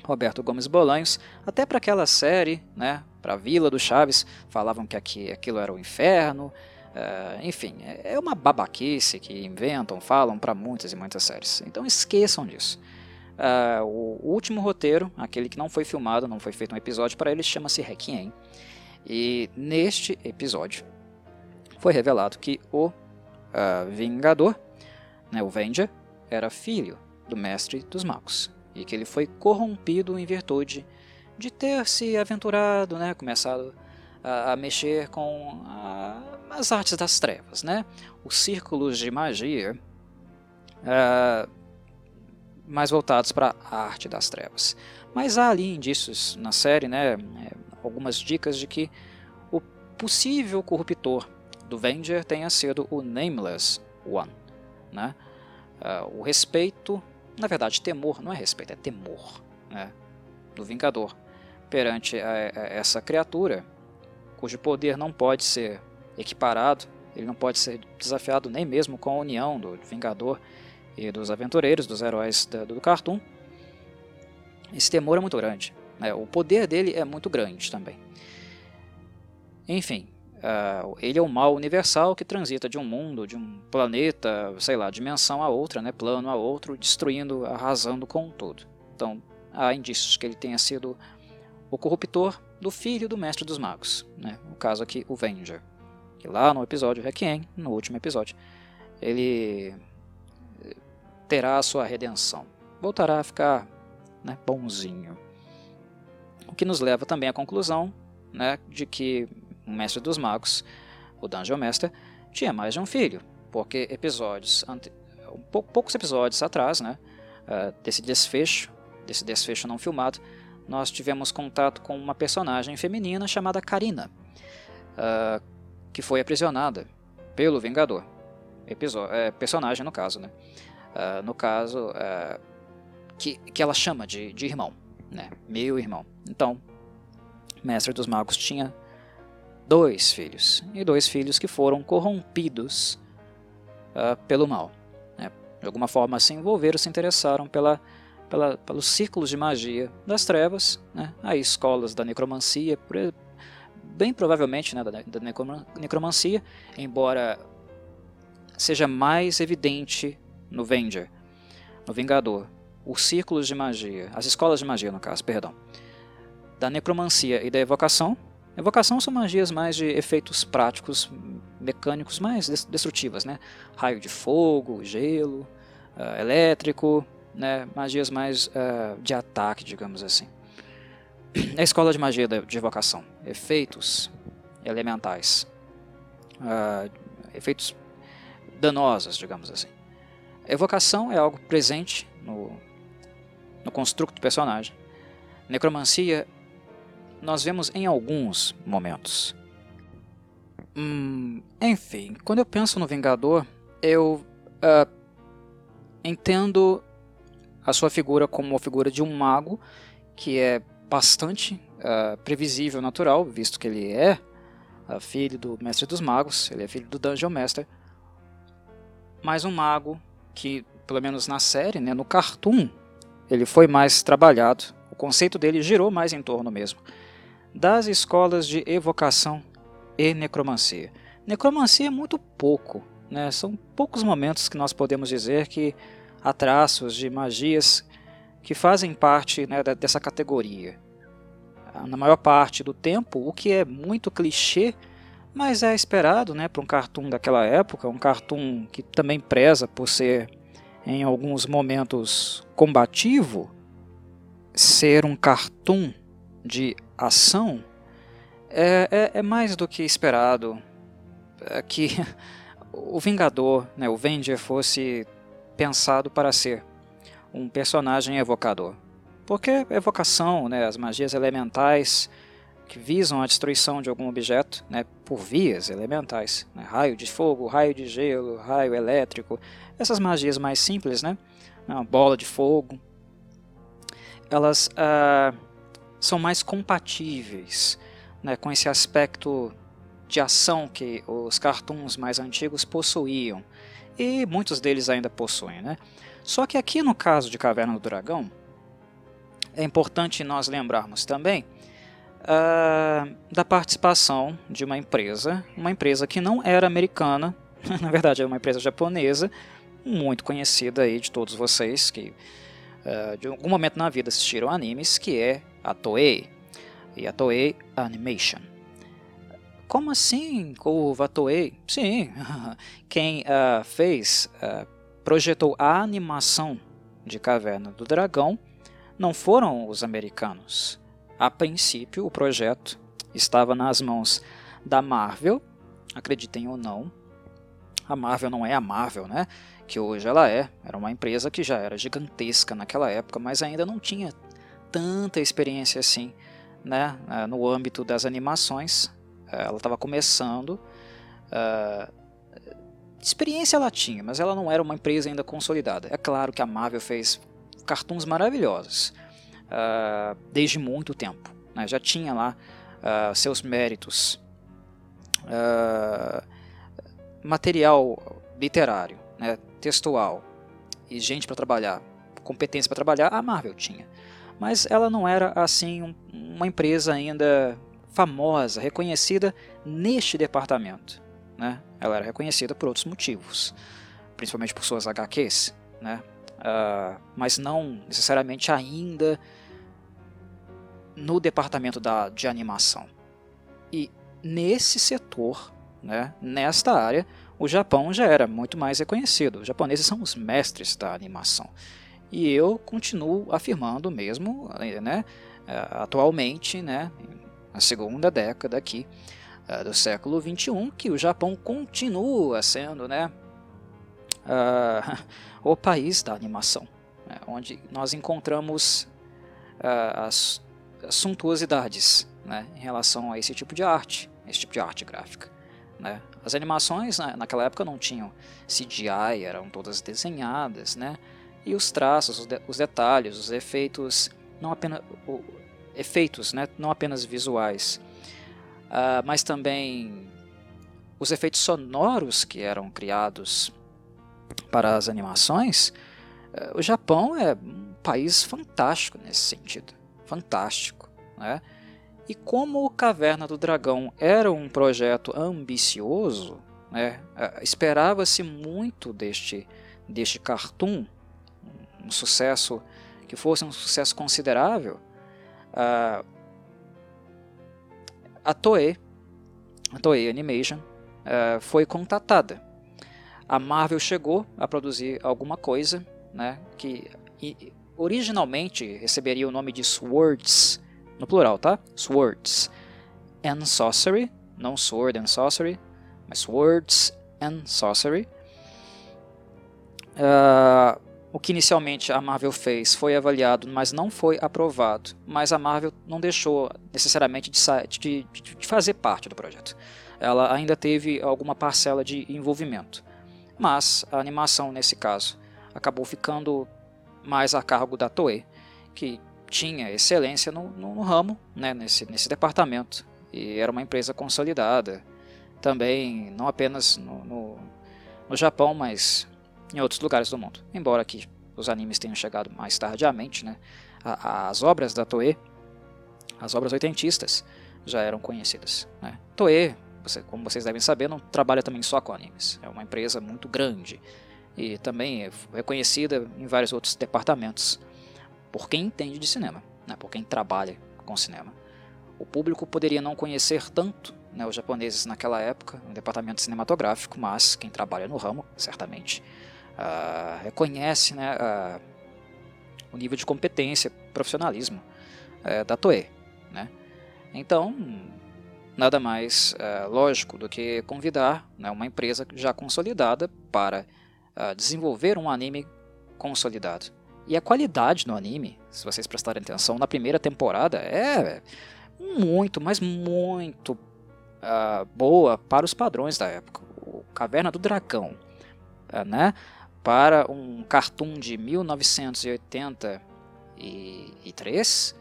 Roberto Gomes Bolanhos, até para aquela série, né, para a Vila do Chaves, falavam que aqui, aquilo era o inferno. Uh, enfim, é, é uma babaquice que inventam, falam para muitas e muitas séries. Então esqueçam disso. Uh, o, último roteiro, aquele que não foi filmado, não foi feito um episódio para ele, chama-se Requiem. E neste episódio foi revelado que o uh, Vingador, né, o Venger, era filho do Mestre dos Magos. E que ele foi corrompido em virtude de ter se aventurado, né, começado a, a mexer com a, as artes das trevas, né, os círculos de magia. Uh, mais voltados para a arte das trevas. Mas há ali indícios na série, né, é, algumas dicas de que o possível corruptor do Venger tenha sido o Nameless One. Né? Uh, o respeito, na verdade, temor, não é respeito, é temor né, do Vingador perante a, a essa criatura, cujo poder não pode ser equiparado Ele não pode ser desafiado nem mesmo com a união do Vingador e dos aventureiros, dos heróis do, do cartoon. Esse temor é muito grande. Né? O poder dele é muito grande também. Enfim, uh, ele é o mal universal que transita de um mundo, de um planeta, sei lá, dimensão a outra, né? plano a outro, destruindo, arrasando com tudo. Então, há indícios que ele tenha sido o corruptor do filho do mestre dos magos, né? no caso aqui, o Venger. Que lá no episódio Requiem, no último episódio, ele eh, terá a sua redenção. Voltará a ficar né, bonzinho. O que nos leva também à conclusão né, de que o mestre dos magos, o Dungeon Master, tinha mais de um filho, porque episódios ante... poucos episódios atrás, né, uh, desse desfecho, desse desfecho não filmado, nós tivemos contato com uma personagem feminina chamada Karina, uh, que foi aprisionada pelo Vingador. É, personagem no caso, né? No caso, que, que ela chama de, de irmão, né? Meu irmão. Então, Mestre dos Magos tinha dois filhos, e dois filhos que foram corrompidos pelo mal. Né? De alguma forma se envolveram, se interessaram pela pela, pelos círculos de magia das trevas, né? Escolas da necromancia, bem provavelmente né, da, da necromancia, embora seja mais evidente no Venger, no Vingador, os círculos de magia, as escolas de magia no caso, perdão, da necromancia e da evocação. Evocação são magias mais de efeitos práticos, mecânicos mais destrutivas, né? Raio de fogo, gelo, uh, elétrico, né, magias mais uh, de ataque, digamos assim. A escola de magia de evocação, efeitos elementais, uh, efeitos danosos, digamos assim. Evocação é algo presente no, no construto do personagem. Necromancia nós vemos em alguns momentos. Hum, enfim, quando eu penso no Vingador, eu uh, entendo a sua figura como uma figura de um mago, que é bastante uh, previsível, natural, visto que ele é uh, filho do Mestre dos Magos, ele é filho do Dungeon Master, mas um mago que, pelo menos na série, né, no cartoon, ele foi mais trabalhado, o conceito dele girou mais em torno mesmo das escolas de evocação e necromancia. Necromancia é muito pouco, né? são poucos momentos que nós podemos dizer que há traços de magias que fazem parte né, dessa categoria. Na maior parte do tempo, o que é muito clichê, mas é esperado né, para um cartoon daquela época, um cartoon que também preza por ser, em alguns momentos, combativo, ser um cartoon de ação é, é, é mais do que esperado é que o Vingador, né, o Venger, fosse pensado para ser um personagem evocador. Porque evocação, né, as magias elementais que visam a destruição de algum objeto né, por vias elementais, né, raio de fogo, raio de gelo, raio elétrico, essas magias mais simples, né, uma bola de fogo, elas ah, são mais compatíveis né, com esse aspecto de ação que os cartoons mais antigos possuíam e muitos deles ainda possuem. Né? Só que aqui no caso de Caverna do Dragão, é importante nós lembrarmos também uh, da participação de uma empresa, uma empresa que não era americana, na verdade é uma empresa japonesa, muito conhecida aí de todos vocês que uh, de algum momento na vida assistiram animes, que é a Toei e a Toei Animation. Como assim, curva Toei? Sim, quem uh, fez, uh, projetou a animação de Caverna do Dragão não foram os americanos. A princípio, o projeto estava nas mãos da Marvel, acreditem ou não. A Marvel não é a Marvel, né? Que hoje ela é. Era uma empresa que já era gigantesca naquela época, mas ainda não tinha tanta experiência assim, né? Ah, no âmbito das animações ela estava começando. Uh, experiência ela tinha, mas ela não era uma empresa ainda consolidada. É claro que a Marvel fez cartoons maravilhosos uh, desde muito tempo. Né? Já tinha lá uh, seus méritos material literário, né, textual e gente para trabalhar, competência para trabalhar, a Marvel tinha. Mas ela não era assim um, uma empresa ainda famosa, reconhecida neste departamento. Né? Ela era reconhecida por outros motivos, principalmente por suas HQs, né? Uh, mas não necessariamente ainda no departamento da, de animação. E nesse setor, né, nesta área, o Japão já era muito mais reconhecido. Os japoneses são os mestres da animação. E eu continuo afirmando mesmo, né, eh, atualmente, né, na segunda década aqui uh, do século 21, que o Japão continua sendo, né, uh, o país da animação, né, onde nós encontramos uh, as, as suntuosidades né, em relação a esse tipo de arte, esse tipo de arte gráfica. Né? As animações naquela época não tinham CGI, eram todas desenhadas, né? E os traços, os, de, os detalhes, os efeitos, não apenas o, efeitos, né? não apenas visuais, uh, mas também os efeitos sonoros que eram criados para as animações, uh, o Japão é um país fantástico nesse sentido, fantástico, né? E como Caverna do Dragão era um projeto ambicioso, né, uh, esperava-se muito deste, deste cartoon, um sucesso que fosse um sucesso considerável, uh, a Toei, a Toei Animation, uh, foi contatada. A Marvel chegou a produzir alguma coisa, né, que originalmente receberia o nome de Swords, no plural, tá? Swords and Sorcery, não Sword and Sorcery, mas Swords and Sorcery. Uh, o que inicialmente a Marvel fez foi avaliado, mas não foi aprovado. Mas a Marvel não deixou necessariamente de, de, de fazer parte do projeto. Ela ainda teve alguma parcela de envolvimento. Mas a animação, nesse caso, acabou ficando mais a cargo da Toei, que tinha excelência no, no, no ramo, né, nesse, nesse departamento. E era uma empresa consolidada, também não apenas no, no, no Japão, mas em outros lugares do mundo. Embora aqui os animes tenham chegado mais tardiamente, né, as obras da Toei, as obras oitentistas, já eram conhecidas. Né. Toei, você, como vocês devem saber, não trabalha também só com animes. É uma empresa muito grande e também é reconhecida em vários outros departamentos por quem entende de cinema, né, por quem trabalha com cinema. O público poderia não conhecer tanto né, os japoneses naquela época, no departamento cinematográfico, mas quem trabalha no ramo, certamente, uh, reconhece né, uh, o nível de competência, profissionalismo uh, da Toei. Né? Então, nada mais uh, lógico do que convidar né, uma empresa já consolidada para desenvolver um anime consolidado. E a qualidade no anime, se vocês prestarem atenção, na primeira temporada é muito, mas muito uh, boa para os padrões da época. O Caverna do Dragão, uh, né? Para um cartoon de 1983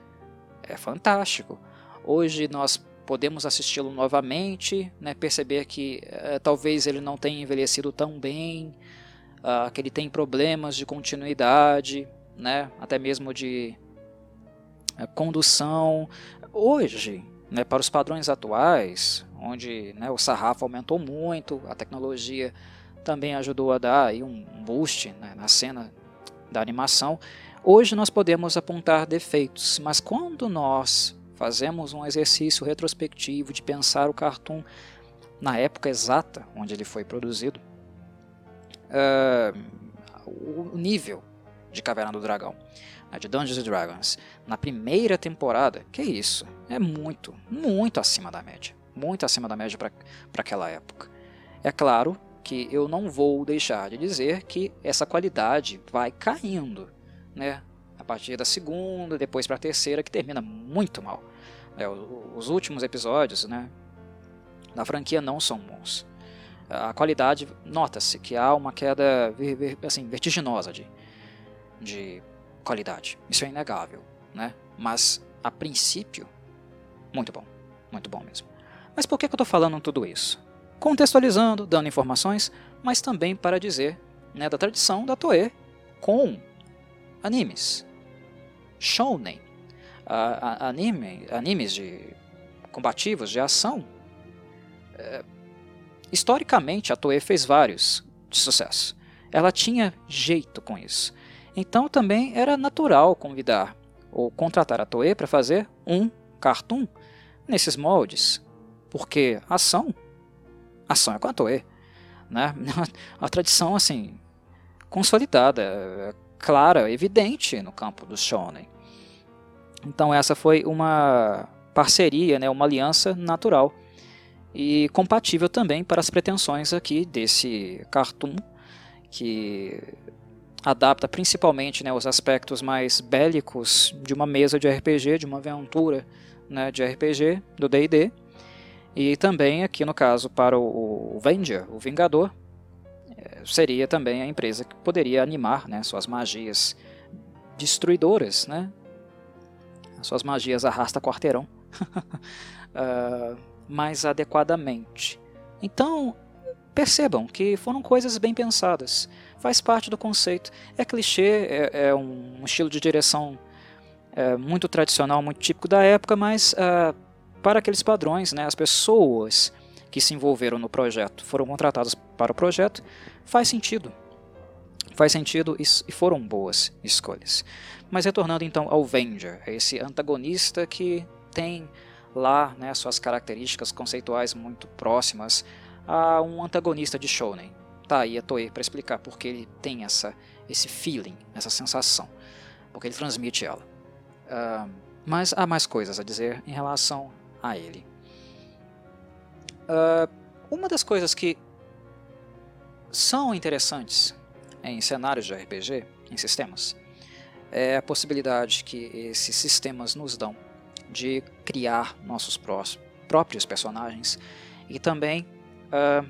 é fantástico. Hoje nós podemos assisti-lo novamente, né, perceber que uh, talvez ele não tenha envelhecido tão bem, uh, que ele tem problemas de continuidade, né, até mesmo de uh, condução. Hoje, né, para os padrões atuais, onde né, o sarrafo aumentou muito, a tecnologia também ajudou a dar um boost né, na cena da animação. Hoje nós podemos apontar defeitos, mas quando nós fazemos um exercício retrospectivo de pensar o cartoon na época exata onde ele foi produzido, uh, o nível de Caverna do Dragão, né, de Dungeons Dragons, na primeira temporada, que isso, é muito, muito acima da média, muito acima da média para aquela época. É claro que eu não vou deixar de dizer que essa qualidade vai caindo, né? A partir da segunda, depois para a terceira, que termina muito mal. É, os últimos episódios, né? Da franquia não são bons. A qualidade nota-se que há uma queda assim vertiginosa de, de qualidade. Isso é inegável, né? Mas a princípio, muito bom, muito bom mesmo. Mas por que, que eu estou falando tudo isso? Contextualizando, dando informações, mas também para dizer né, da tradição da Toei com animes. Shounen, a, anime, animes de combativos, de ação. É, historicamente, a Toei fez vários de sucesso. Ela tinha jeito com isso. Então também era natural convidar ou contratar a Toei para fazer um cartoon nesses moldes, porque ação, ação é Toei, né? A tradição assim consolidada, clara, evidente no campo do shonen. Então essa foi uma parceria, né, uma aliança natural e compatível também para as pretensões aqui desse cartoon que adapta principalmente né, os aspectos mais bélicos de uma mesa de RPG, de uma aventura né, de RPG do D&D e também aqui no caso para o, o Venger, o Vingador, é, seria também a empresa que poderia animar né, suas magias destruidoras, né? suas magias arrasta quarteirão uh, mais adequadamente. Então, percebam que foram coisas bem pensadas, faz parte do conceito. É clichê, é, é um estilo de direção é, muito tradicional, muito típico da época, mas uh, para aqueles padrões, né, as pessoas que se envolveram no projeto foram contratadas para o projeto, faz sentido. Faz sentido e foram boas escolhas. Mas retornando então ao Venger, esse antagonista que tem lá né, suas características conceituais muito próximas a um antagonista de Shonen. Tá aí a Toei para explicar porque ele tem essa, esse feeling, essa sensação, porque ele transmite ela. Uh, mas há mais coisas a dizer em relação a ele. Uh, uma das coisas que são interessantes em cenários de RPG, em sistemas, é a possibilidade que esses sistemas nos dão de criar nossos próprios personagens e também uh,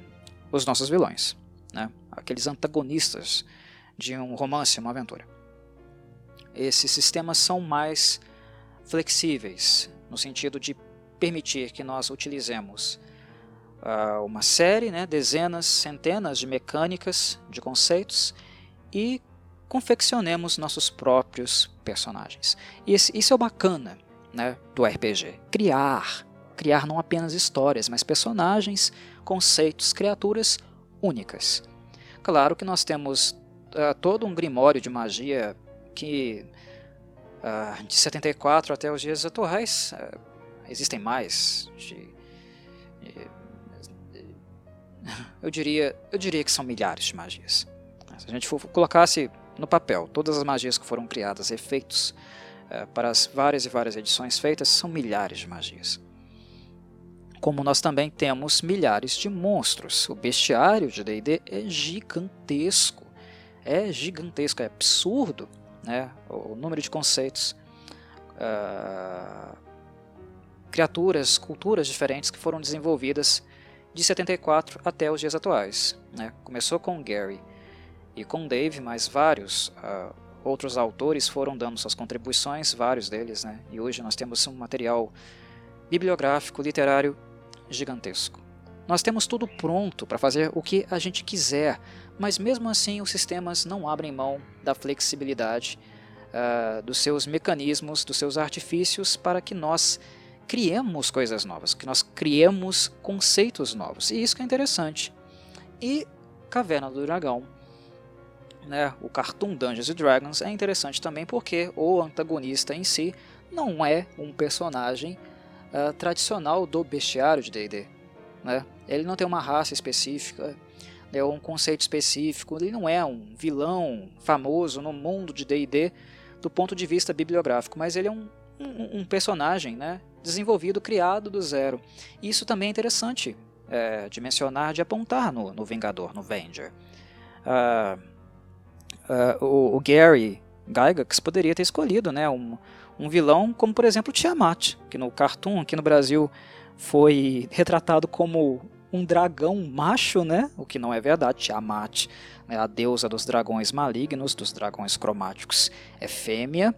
os nossos vilões, né? aqueles antagonistas de um romance, uma aventura. Esses sistemas são mais flexíveis, no sentido de permitir que nós utilizemos uh, uma série, né, dezenas, centenas de mecânicas, de conceitos e confeccionemos nossos próprios personagens. E esse, isso é o bacana né, do RPG. Criar. Criar não apenas histórias, mas personagens, conceitos, criaturas únicas. Claro que nós temos uh, todo um grimório de magia que uh, de 74 até os dias atuais uh, existem mais de, de, eu diria eu diria que são milhares de magias. Se a gente for, colocasse no papel todas as magias que foram criadas efeitos uh, para as várias e várias edições feitas são milhares de magias. Como nós também temos milhares de monstros. O bestiário de D&D é gigantesco. É gigantesco é absurdo né? O número de conceitos uh, criaturas, culturas diferentes que foram desenvolvidas de 74 até os dias atuais. Né? Começou com Gary e com Dave, mas vários uh, outros autores foram dando suas contribuições, vários deles, né? e hoje nós temos um material bibliográfico, literário gigantesco. Nós temos tudo pronto para fazer o que a gente quiser, mas mesmo assim os sistemas não abrem mão da flexibilidade uh, dos seus mecanismos, dos seus artifícios para que nós criemos coisas novas, que nós criemos conceitos novos. E isso que é interessante. E Caverna do Dragão, né, o Cartoon Dungeons Dragons é interessante também porque o antagonista em si não é um personagem uh, tradicional do bestiário de D&D. Né? Ele não tem uma raça específica, é um conceito específico, ele não é um vilão famoso no mundo de D&D do ponto de vista bibliográfico, mas ele é um, um, um personagem né, desenvolvido, criado do zero. Isso também é interessante é, de mencionar, de apontar no, no Vingador, no Venger. Uh, uh, o, o, Gary Gygax poderia ter escolhido né, um, um vilão como, por exemplo, Tiamat, que no cartoon aqui no Brasil foi retratado como um dragão macho, né? o que não é verdade. Tiamat, né, a deusa dos dragões malignos, dos dragões cromáticos, é fêmea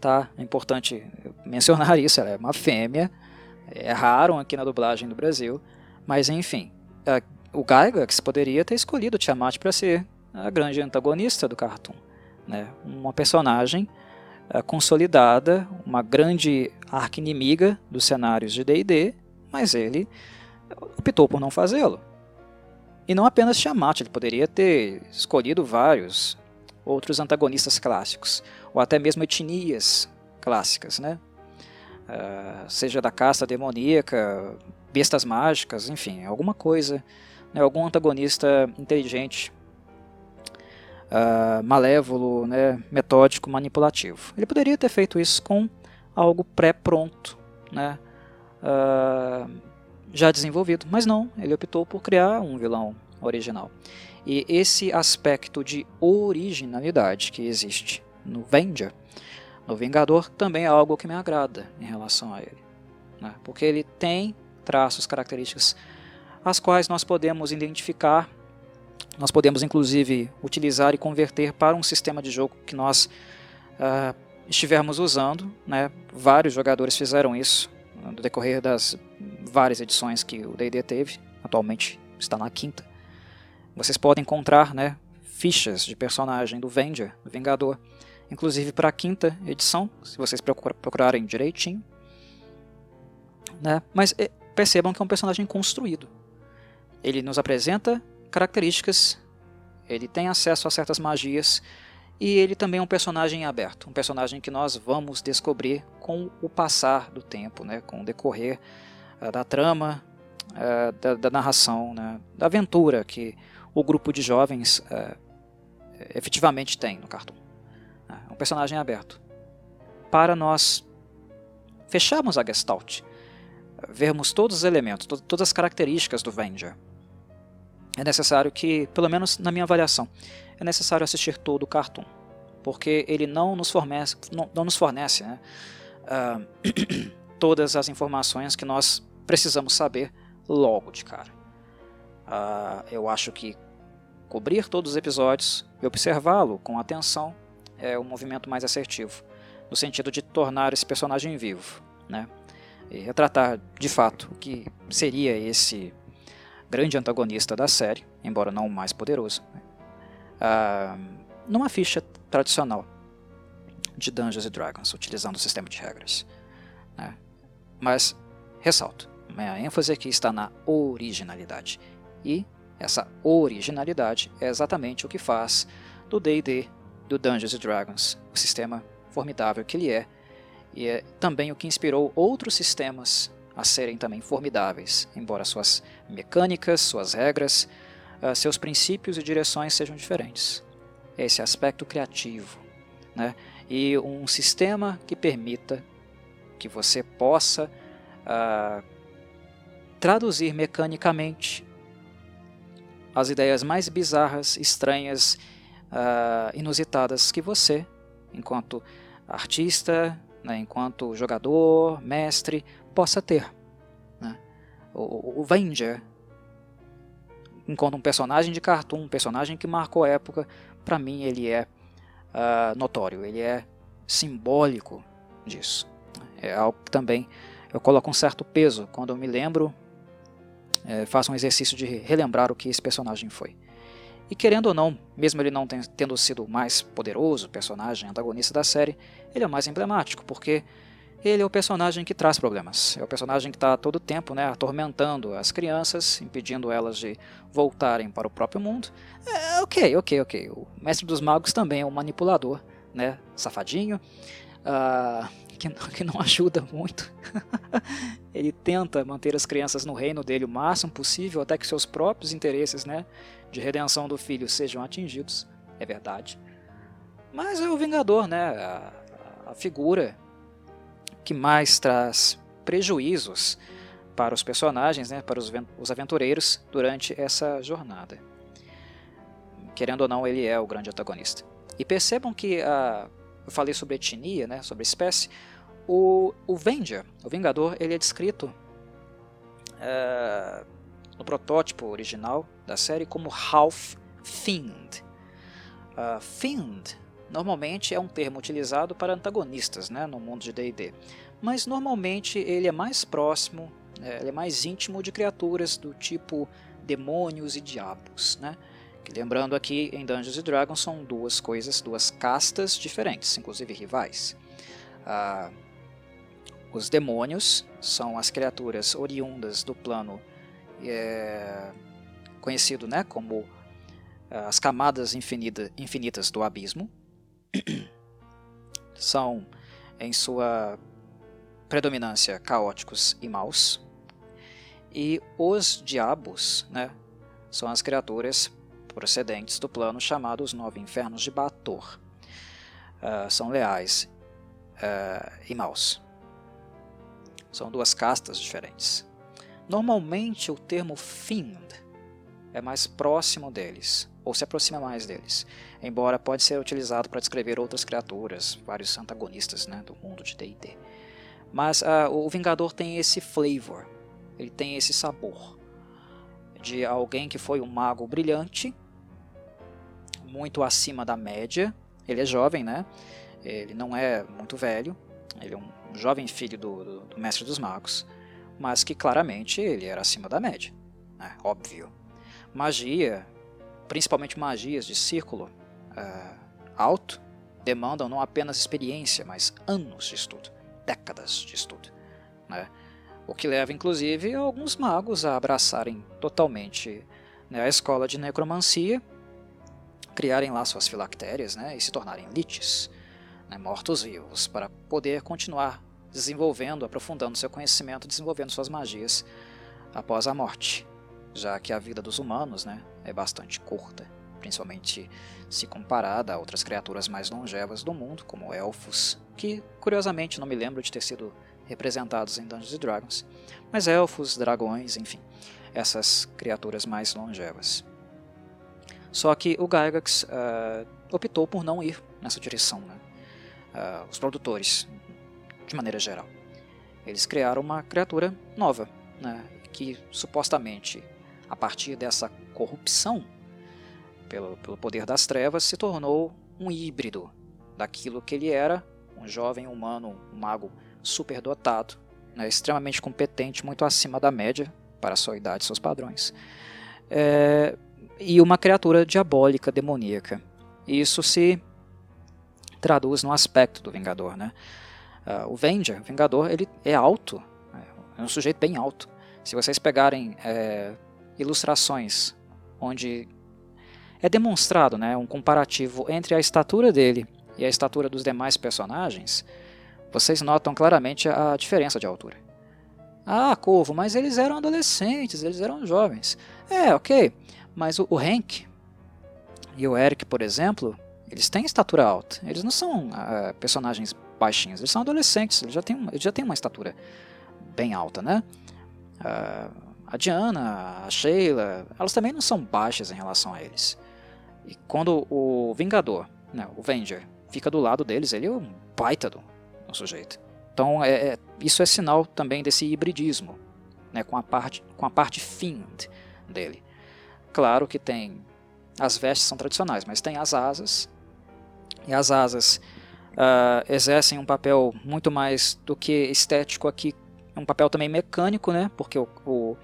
tá? É importante mencionar isso, ela é uma fêmea, é raro aqui na dublagem do Brasil, Mas enfim, o Gygax poderia ter escolhido Tiamat para ser a grande antagonista do cartoon. Né? Uma personagem uh, consolidada, uma grande arqui-inimiga dos cenários de D&D, mas ele optou por não fazê-lo. E não apenas Tiamat, ele poderia ter escolhido vários outros antagonistas clássicos, ou até mesmo etnias clássicas, né? Uh, seja da casta demoníaca, bestas mágicas, enfim, alguma coisa, né? algum antagonista inteligente uh, malévolo, né, metódico, manipulativo. Ele poderia ter feito isso com algo pré-pronto, né, uh, já desenvolvido, mas não, ele optou por criar um vilão original. E esse aspecto de originalidade que existe no Venger, no Vingador, também é algo que me agrada em relação a ele. Né? Porque ele tem traços, características, as quais nós podemos identificar nós podemos inclusive utilizar e converter para um sistema de jogo que nós uh, estivermos usando. Né? Vários jogadores fizeram isso no decorrer das várias edições que o D&D teve. Atualmente está na quinta. Vocês podem encontrar né, fichas de personagem do Venger, do Vingador, inclusive para a quinta edição, se vocês procurarem direitinho. Né? Mas eh, percebam que é um personagem construído. Ele nos apresenta características, ele tem acesso a certas magias e ele também é um personagem aberto, um personagem que nós vamos descobrir com o passar do tempo, né, com o decorrer uh, da trama, uh, da, da, narração, né, da aventura que o grupo de jovens uh, efetivamente tem no cartoon. Personagem aberto. Para nós fecharmos a Gestalt, vermos todos os elementos, todas as características do Venger, é necessário que, pelo menos na minha avaliação, é necessário assistir todo o cartoon, porque ele não nos fornece, não, não nos fornece né, uh, todas as informações que nós precisamos saber logo de cara. Uh, eu acho que cobrir todos os episódios e observá-lo com atenção é o movimento mais assertivo, no sentido de tornar esse personagem vivo, né? E retratar de fato o que seria esse grande antagonista da série, embora não o mais poderoso, uh, numa ficha tradicional de Dungeons Dragons, utilizando o sistema de regras. Né? Mas, ressalto, a ênfase aqui está na originalidade. E essa originalidade é exatamente o que faz do D&D, do Dungeons Dragons, o sistema formidável que ele é, e é também o que inspirou outros sistemas a serem também formidáveis, embora suas mecânicas, suas regras, uh, seus princípios e direções sejam diferentes. Esse aspecto criativo, né? e um sistema que permita que você possa uh, traduzir mecanicamente as ideias mais bizarras, estranhas, uh, inusitadas que você, enquanto artista, né, enquanto jogador, mestre, possa ter. Né? O, o Venger, enquanto um personagem de cartoon, um personagem que marcou a época, para mim ele é uh, notório, ele é simbólico disso. É algo que também eu coloco um certo peso quando eu me lembro, é, faço um exercício de relembrar o que esse personagem foi. E querendo ou não, mesmo ele não tendo sido o mais poderoso personagem antagonista da série, ele é o mais emblemático, porque ele é o personagem que traz problemas. É o personagem que está todo o tempo né, atormentando as crianças, impedindo elas de voltarem para o próprio mundo. É, ok, ok, ok. O Mestre dos Magos também é um manipulador, né, safadinho, uh, que, que não ajuda muito. ele tenta manter as crianças no reino dele o máximo possível, até que seus próprios interesses né, de redenção do filho sejam atingidos. É verdade. Mas é o Vingador, né? a, a figura que mais traz prejuízos para os personagens, né, para os aventureiros durante essa jornada. Querendo ou não, ele é o grande antagonista. E percebam que a, eu falei sobre etnia, né, sobre espécie. O, o Venger, o Vingador, ele é descrito uh, no protótipo original da série como Half Fiend. Uh, Fiend Normalmente é um termo utilizado para antagonistas né, no mundo de D&D, mas normalmente ele é mais próximo É, é mais íntimo de criaturas do tipo demônios e diabos, né? Que, lembrando aqui, em Dungeons Dragons são duas coisas, duas castas diferentes, inclusive rivais. Ah, os demônios são as criaturas oriundas do plano é, conhecido né, como eh, as camadas infinita, infinitas do abismo. são, em sua predominância, caóticos e maus. E os diabos né, são as criaturas procedentes do plano chamado os Nove Infernos de Bator. Uh, são leais uh, e maus. São duas castas diferentes. Normalmente o termo Fiend é mais próximo deles, ou se aproxima mais deles, embora pode ser utilizado para descrever outras criaturas, vários antagonistas né, do mundo de D&D. Mas uh, o Vingador tem esse flavor, ele tem esse sabor de alguém que foi um mago brilhante, muito acima da média. Ele é jovem, né? Ele não é muito velho. Ele é um jovem filho do, do, do mestre dos magos, mas que claramente ele era acima da média, né? óbvio. Magia, principalmente magias de círculo uh, alto, demandam não apenas experiência, mas anos de estudo, décadas de estudo. Né? O que leva, inclusive, alguns magos a abraçarem totalmente né, a escola de necromancia, criarem lá suas filactérias né, e se tornarem liches, né, mortos-vivos, para poder continuar desenvolvendo, aprofundando seu conhecimento, desenvolvendo suas magias após a morte, já que a vida dos humanos né, é bastante curta, principalmente se comparada a outras criaturas mais longevas do mundo, como elfos, que curiosamente não me lembro de ter sido representados em Dungeons Dragons, mas elfos, dragões, enfim, essas criaturas mais longevas. Só que o Gygax uh, optou por não ir nessa direção, né? uh, os produtores, de maneira geral. Eles criaram uma criatura nova, né? que supostamente, a partir dessa corrupção pelo, pelo poder das trevas, se tornou um híbrido daquilo que ele era, um jovem humano, um mago superdotado, né, extremamente competente, muito acima da média para a sua idade e seus padrões. É, e uma criatura diabólica, demoníaca. Isso se traduz no aspecto do Vingador. Né? Uh, o Venger, o Vingador, ele é alto, é um sujeito bem alto. Se vocês pegarem é, ilustrações onde é demonstrado né, um comparativo entre a estatura dele e a estatura dos demais personagens, vocês notam claramente a diferença de altura. Ah, Corvo, mas eles eram adolescentes, eles eram jovens. É, ok, mas o, o Hank e o Eric, por exemplo, eles têm estatura alta. Eles não são uh, personagens baixinhos, eles são adolescentes, eles já têm, eles já têm uma estatura bem alta, né? Uh, a Diana, a Sheila, elas também não são baixas em relação a eles. E quando o Vingador, né, o Venger, fica do lado deles, ele é um baita do, sujeito. Então é, é, isso é sinal também desse hibridismo, né, com a parte com a parte fiend dele. Claro que tem as vestes são tradicionais, mas tem as asas e as asas uh, exercem um papel muito mais do que estético aqui, um papel também mecânico, né? Porque o, o,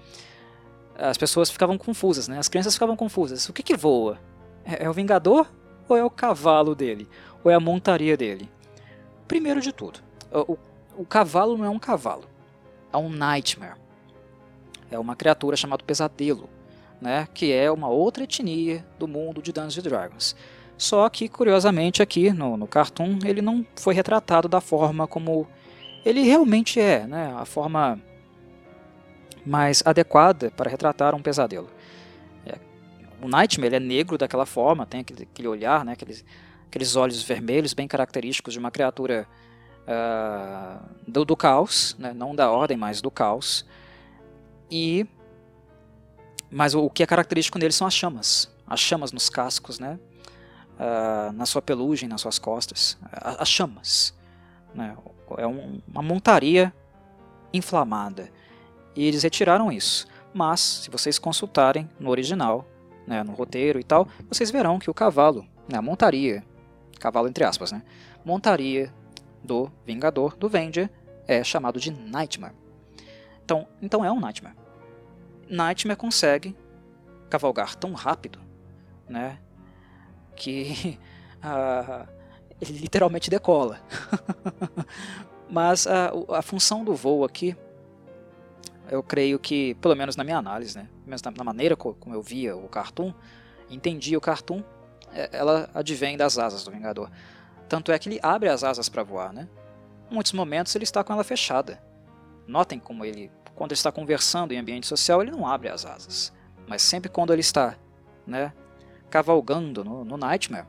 as pessoas ficavam confusas, né? As crianças ficavam confusas. O que que voa? É, é o Vingador ou é o cavalo dele? Ou é a montaria dele? Primeiro de tudo, o, o cavalo não é um cavalo, é um Nightmare. É uma criatura chamada Pesadelo, né, que é uma outra etnia do mundo de Dungeons Dragons. Só que, curiosamente, aqui no, no cartoon, ele não foi retratado da forma como ele realmente é, né, a forma mais adequada para retratar um pesadelo. É, o Nightmare é negro daquela forma, tem aquele, aquele olhar, né, aqueles, aqueles olhos vermelhos bem característicos de uma criatura uh, do, do, caos, né? não da ordem, mas do caos. E mas o, o que é característico nele são as chamas, as chamas nos cascos, né? Uh, na sua pelugem, nas suas costas, as chamas. Né? É um, uma montaria inflamada. E eles retiraram isso. Mas, se vocês consultarem no original, né, no roteiro e tal, vocês verão que o cavalo, né, a montaria cavalo entre aspas, né? Montaria do Vingador, do Venger, é chamado de Nightmare. Então, então é um Nightmare. Nightmare consegue cavalgar tão rápido, né, que uh, ele literalmente decola. Mas a, a função do voo aqui, eu creio que, pelo menos na minha análise, né, na maneira como eu via o cartoon, entendia o cartoon, é, ela advém das asas do Vingador. Tanto é que ele abre as asas para voar, né? Em muitos momentos ele está com ela fechada. Notem como ele, quando ele está conversando em ambiente social, ele não abre as asas. Mas sempre quando ele está né, cavalgando no, no Nightmare,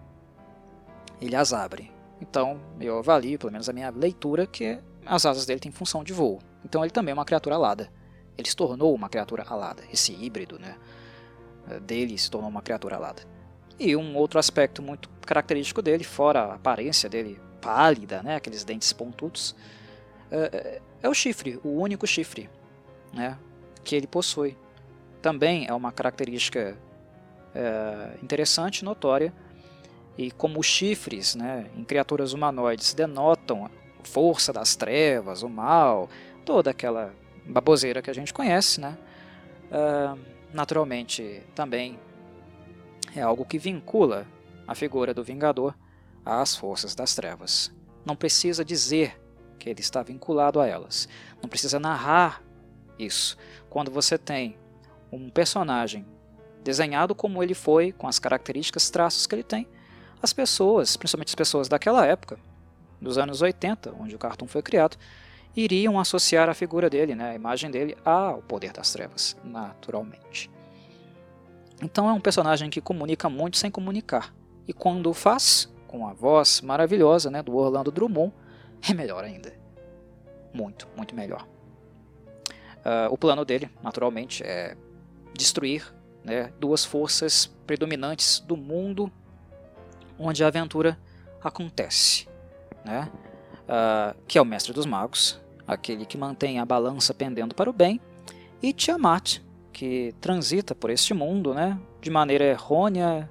ele as abre. Então eu avalio, pelo menos a minha leitura, que as asas dele têm função de voo. Então ele também é uma criatura alada. Ele se tornou uma criatura alada. Esse híbrido né, dele se tornou uma criatura alada. E um outro aspecto muito característico dele, fora a aparência dele pálida, né, aqueles dentes pontudos, é, é o chifre, o único chifre né, que ele possui. Também é uma característica é, interessante, notória, e como os chifres né, em criaturas humanoides denotam força das trevas, o mal, toda aquela baboseira que a gente conhece, né, uh, naturalmente também é algo que vincula a figura do Vingador às forças das trevas. Não precisa dizer que ele está vinculado a elas. Não precisa narrar isso. Quando você tem um personagem desenhado como ele foi, com as características, traços que ele tem, as pessoas, principalmente as pessoas daquela época, dos anos 80, onde o cartoon foi criado, iriam associar a figura dele, né, a imagem dele, ao poder das trevas, naturalmente. Então é um personagem que comunica muito sem comunicar. E quando o faz, com a voz maravilhosa né, do Orlando Drummond, é melhor ainda. Muito, muito melhor. Uh, o plano dele, naturalmente, é destruir né, duas forças predominantes do mundo onde a aventura acontece. Né? Uh, que é o Mestre dos Magos, aquele que mantém a balança pendendo para o bem, e Tiamat, que transita por este mundo, né, de maneira errônea,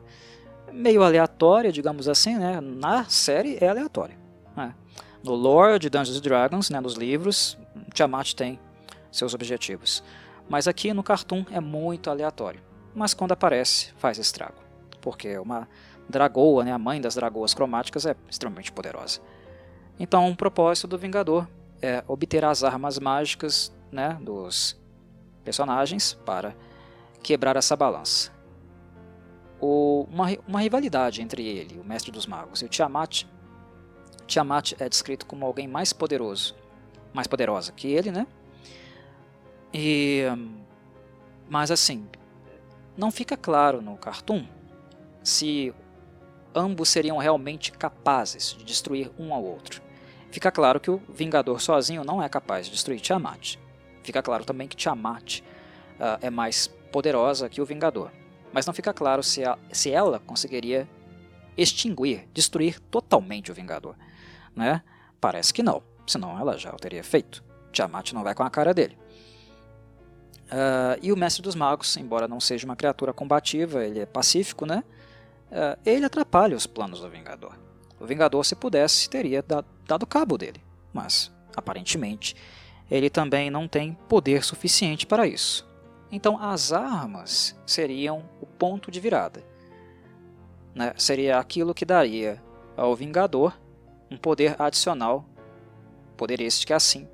meio aleatória, digamos assim, né, na série é aleatória. Né. No lore de Dungeons Dragons, né, nos livros, Tiamat tem seus objetivos. Mas aqui no cartoon é muito aleatório. Mas quando aparece, faz estrago. Porque uma dragoa, né, a mãe das dragoas cromáticas, é extremamente poderosa. Então, o propósito do Vingador é obter as armas mágicas né, dos personagens para quebrar essa balança. O, uma, uma rivalidade entre ele, o Mestre dos Magos, e o Tiamat. Tiamat é descrito como alguém mais poderoso, mais poderosa que ele, né? E, mas assim, não fica claro no cartoon se ambos seriam realmente capazes de destruir um ao outro. Fica claro que o Vingador sozinho não é capaz de destruir Tiamat. Fica claro também que Tiamat uh, é mais poderosa que o Vingador. Mas não fica claro se, a, se ela conseguiria extinguir, destruir totalmente o Vingador. Né? Parece que não, senão ela já o teria feito. Tiamat não vai com a cara dele. Uh, e o Mestre dos Magos, embora não seja uma criatura combativa, ele é pacífico, né? Uh, ele atrapalha os planos do Vingador. O Vingador, se pudesse, teria dado, cabo dele, mas aparentemente ele também não tem poder suficiente para isso. Então as armas seriam o ponto de virada. Né? Seria aquilo que daria ao Vingador um poder adicional, poder este que assim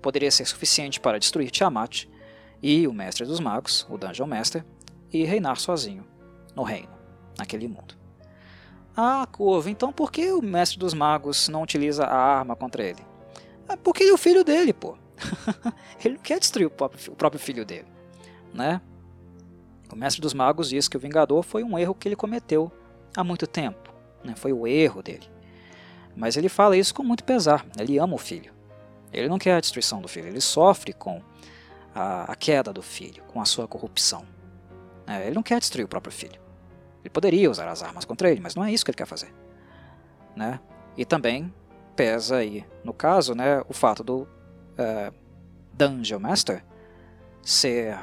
poderia ser suficiente para destruir Tiamat e o Mestre dos Magos, o Dungeon Master, e reinar sozinho no reino, naquele mundo. Ah, Corvo, então por que o Mestre dos Magos não utiliza a arma contra ele? É porque ele é o filho dele, pô. ele não quer destruir o próprio, o próprio filho dele. Né? O mestre dos magos diz que o Vingador foi um erro que ele cometeu há muito tempo. Né? Foi o erro dele. Mas ele fala isso com muito pesar. Ele ama o filho. Ele não quer a destruição do filho. Ele sofre com a, a queda do filho, com a sua corrupção. É, ele não quer destruir o próprio filho. Ele poderia usar as armas contra ele, mas não é isso que ele quer fazer. Né? E também pesa aí, no caso, né, o fato do uh, Dungeon Master ser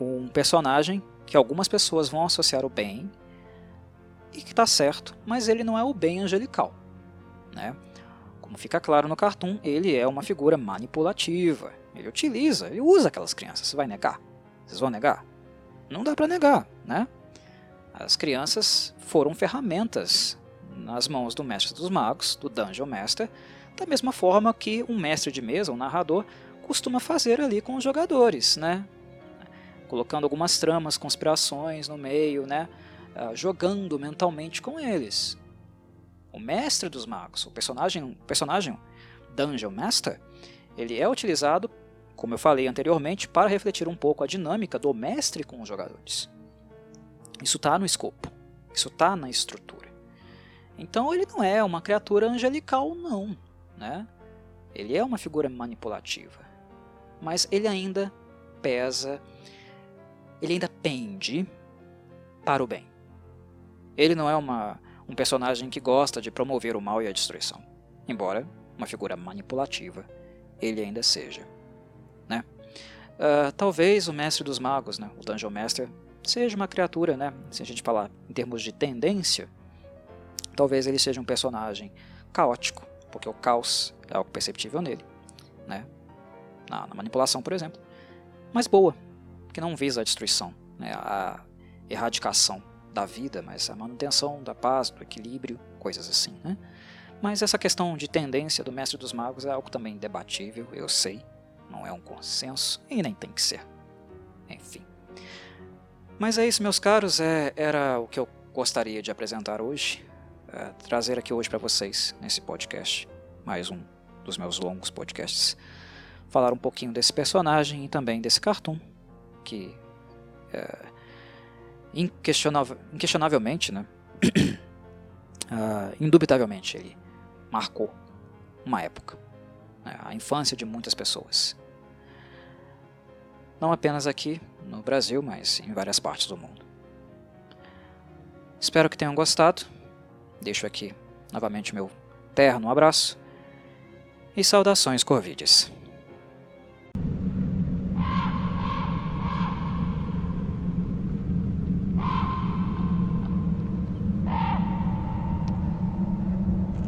um personagem que algumas pessoas vão associar o bem e que está certo, mas ele não é o bem angelical. Né? Como fica claro no cartoon, ele é uma figura manipulativa. Ele utiliza, ele usa aquelas crianças. Você vai negar? Vocês vão negar? Não dá para negar, né? As crianças foram ferramentas nas mãos do mestre dos magos, do Dungeon Master, da mesma forma que um mestre de mesa, um narrador, costuma fazer ali com os jogadores, né? Colocando algumas tramas, conspirações no meio, né? Uh, jogando mentalmente com eles. O mestre dos magos, o personagem, o personagem Dungeon Master, ele é utilizado, como eu falei anteriormente, para refletir um pouco a dinâmica do mestre com os jogadores. Isso está no escopo, isso está na estrutura. Então ele não é uma criatura angelical, não. Né? Ele é uma figura manipulativa. Mas ele ainda pesa, ele ainda pende para o bem. Ele não é uma, um personagem que gosta de promover o mal e a destruição. Embora uma figura manipulativa ele ainda seja. Uh, talvez o mestre dos magos, né, o Dungeon Master, seja uma criatura, né, se a gente falar em termos de tendência, talvez ele seja um personagem caótico, porque o caos é algo perceptível nele, né, na, na manipulação, por exemplo, mas boa, que não visa a destruição, né, a erradicação da vida, mas a manutenção da paz, do equilíbrio, coisas assim. Né? Mas essa questão de tendência do mestre dos magos é algo também debatível, eu sei, não é um consenso e nem tem que ser. Enfim. Mas é isso, meus caros, é, era o que eu gostaria de apresentar hoje, é, trazer aqui hoje para vocês nesse podcast, mais um dos meus longos podcasts, falar um pouquinho desse personagem e também desse cartoon, que é, inquestionável, inquestionavelmente, né? uh, indubitavelmente, ele marcou uma época? A infância de muitas pessoas. Não apenas aqui no Brasil, mas em várias partes do mundo. Espero que tenham gostado. Deixo aqui novamente meu terno abraço e saudações Corvides.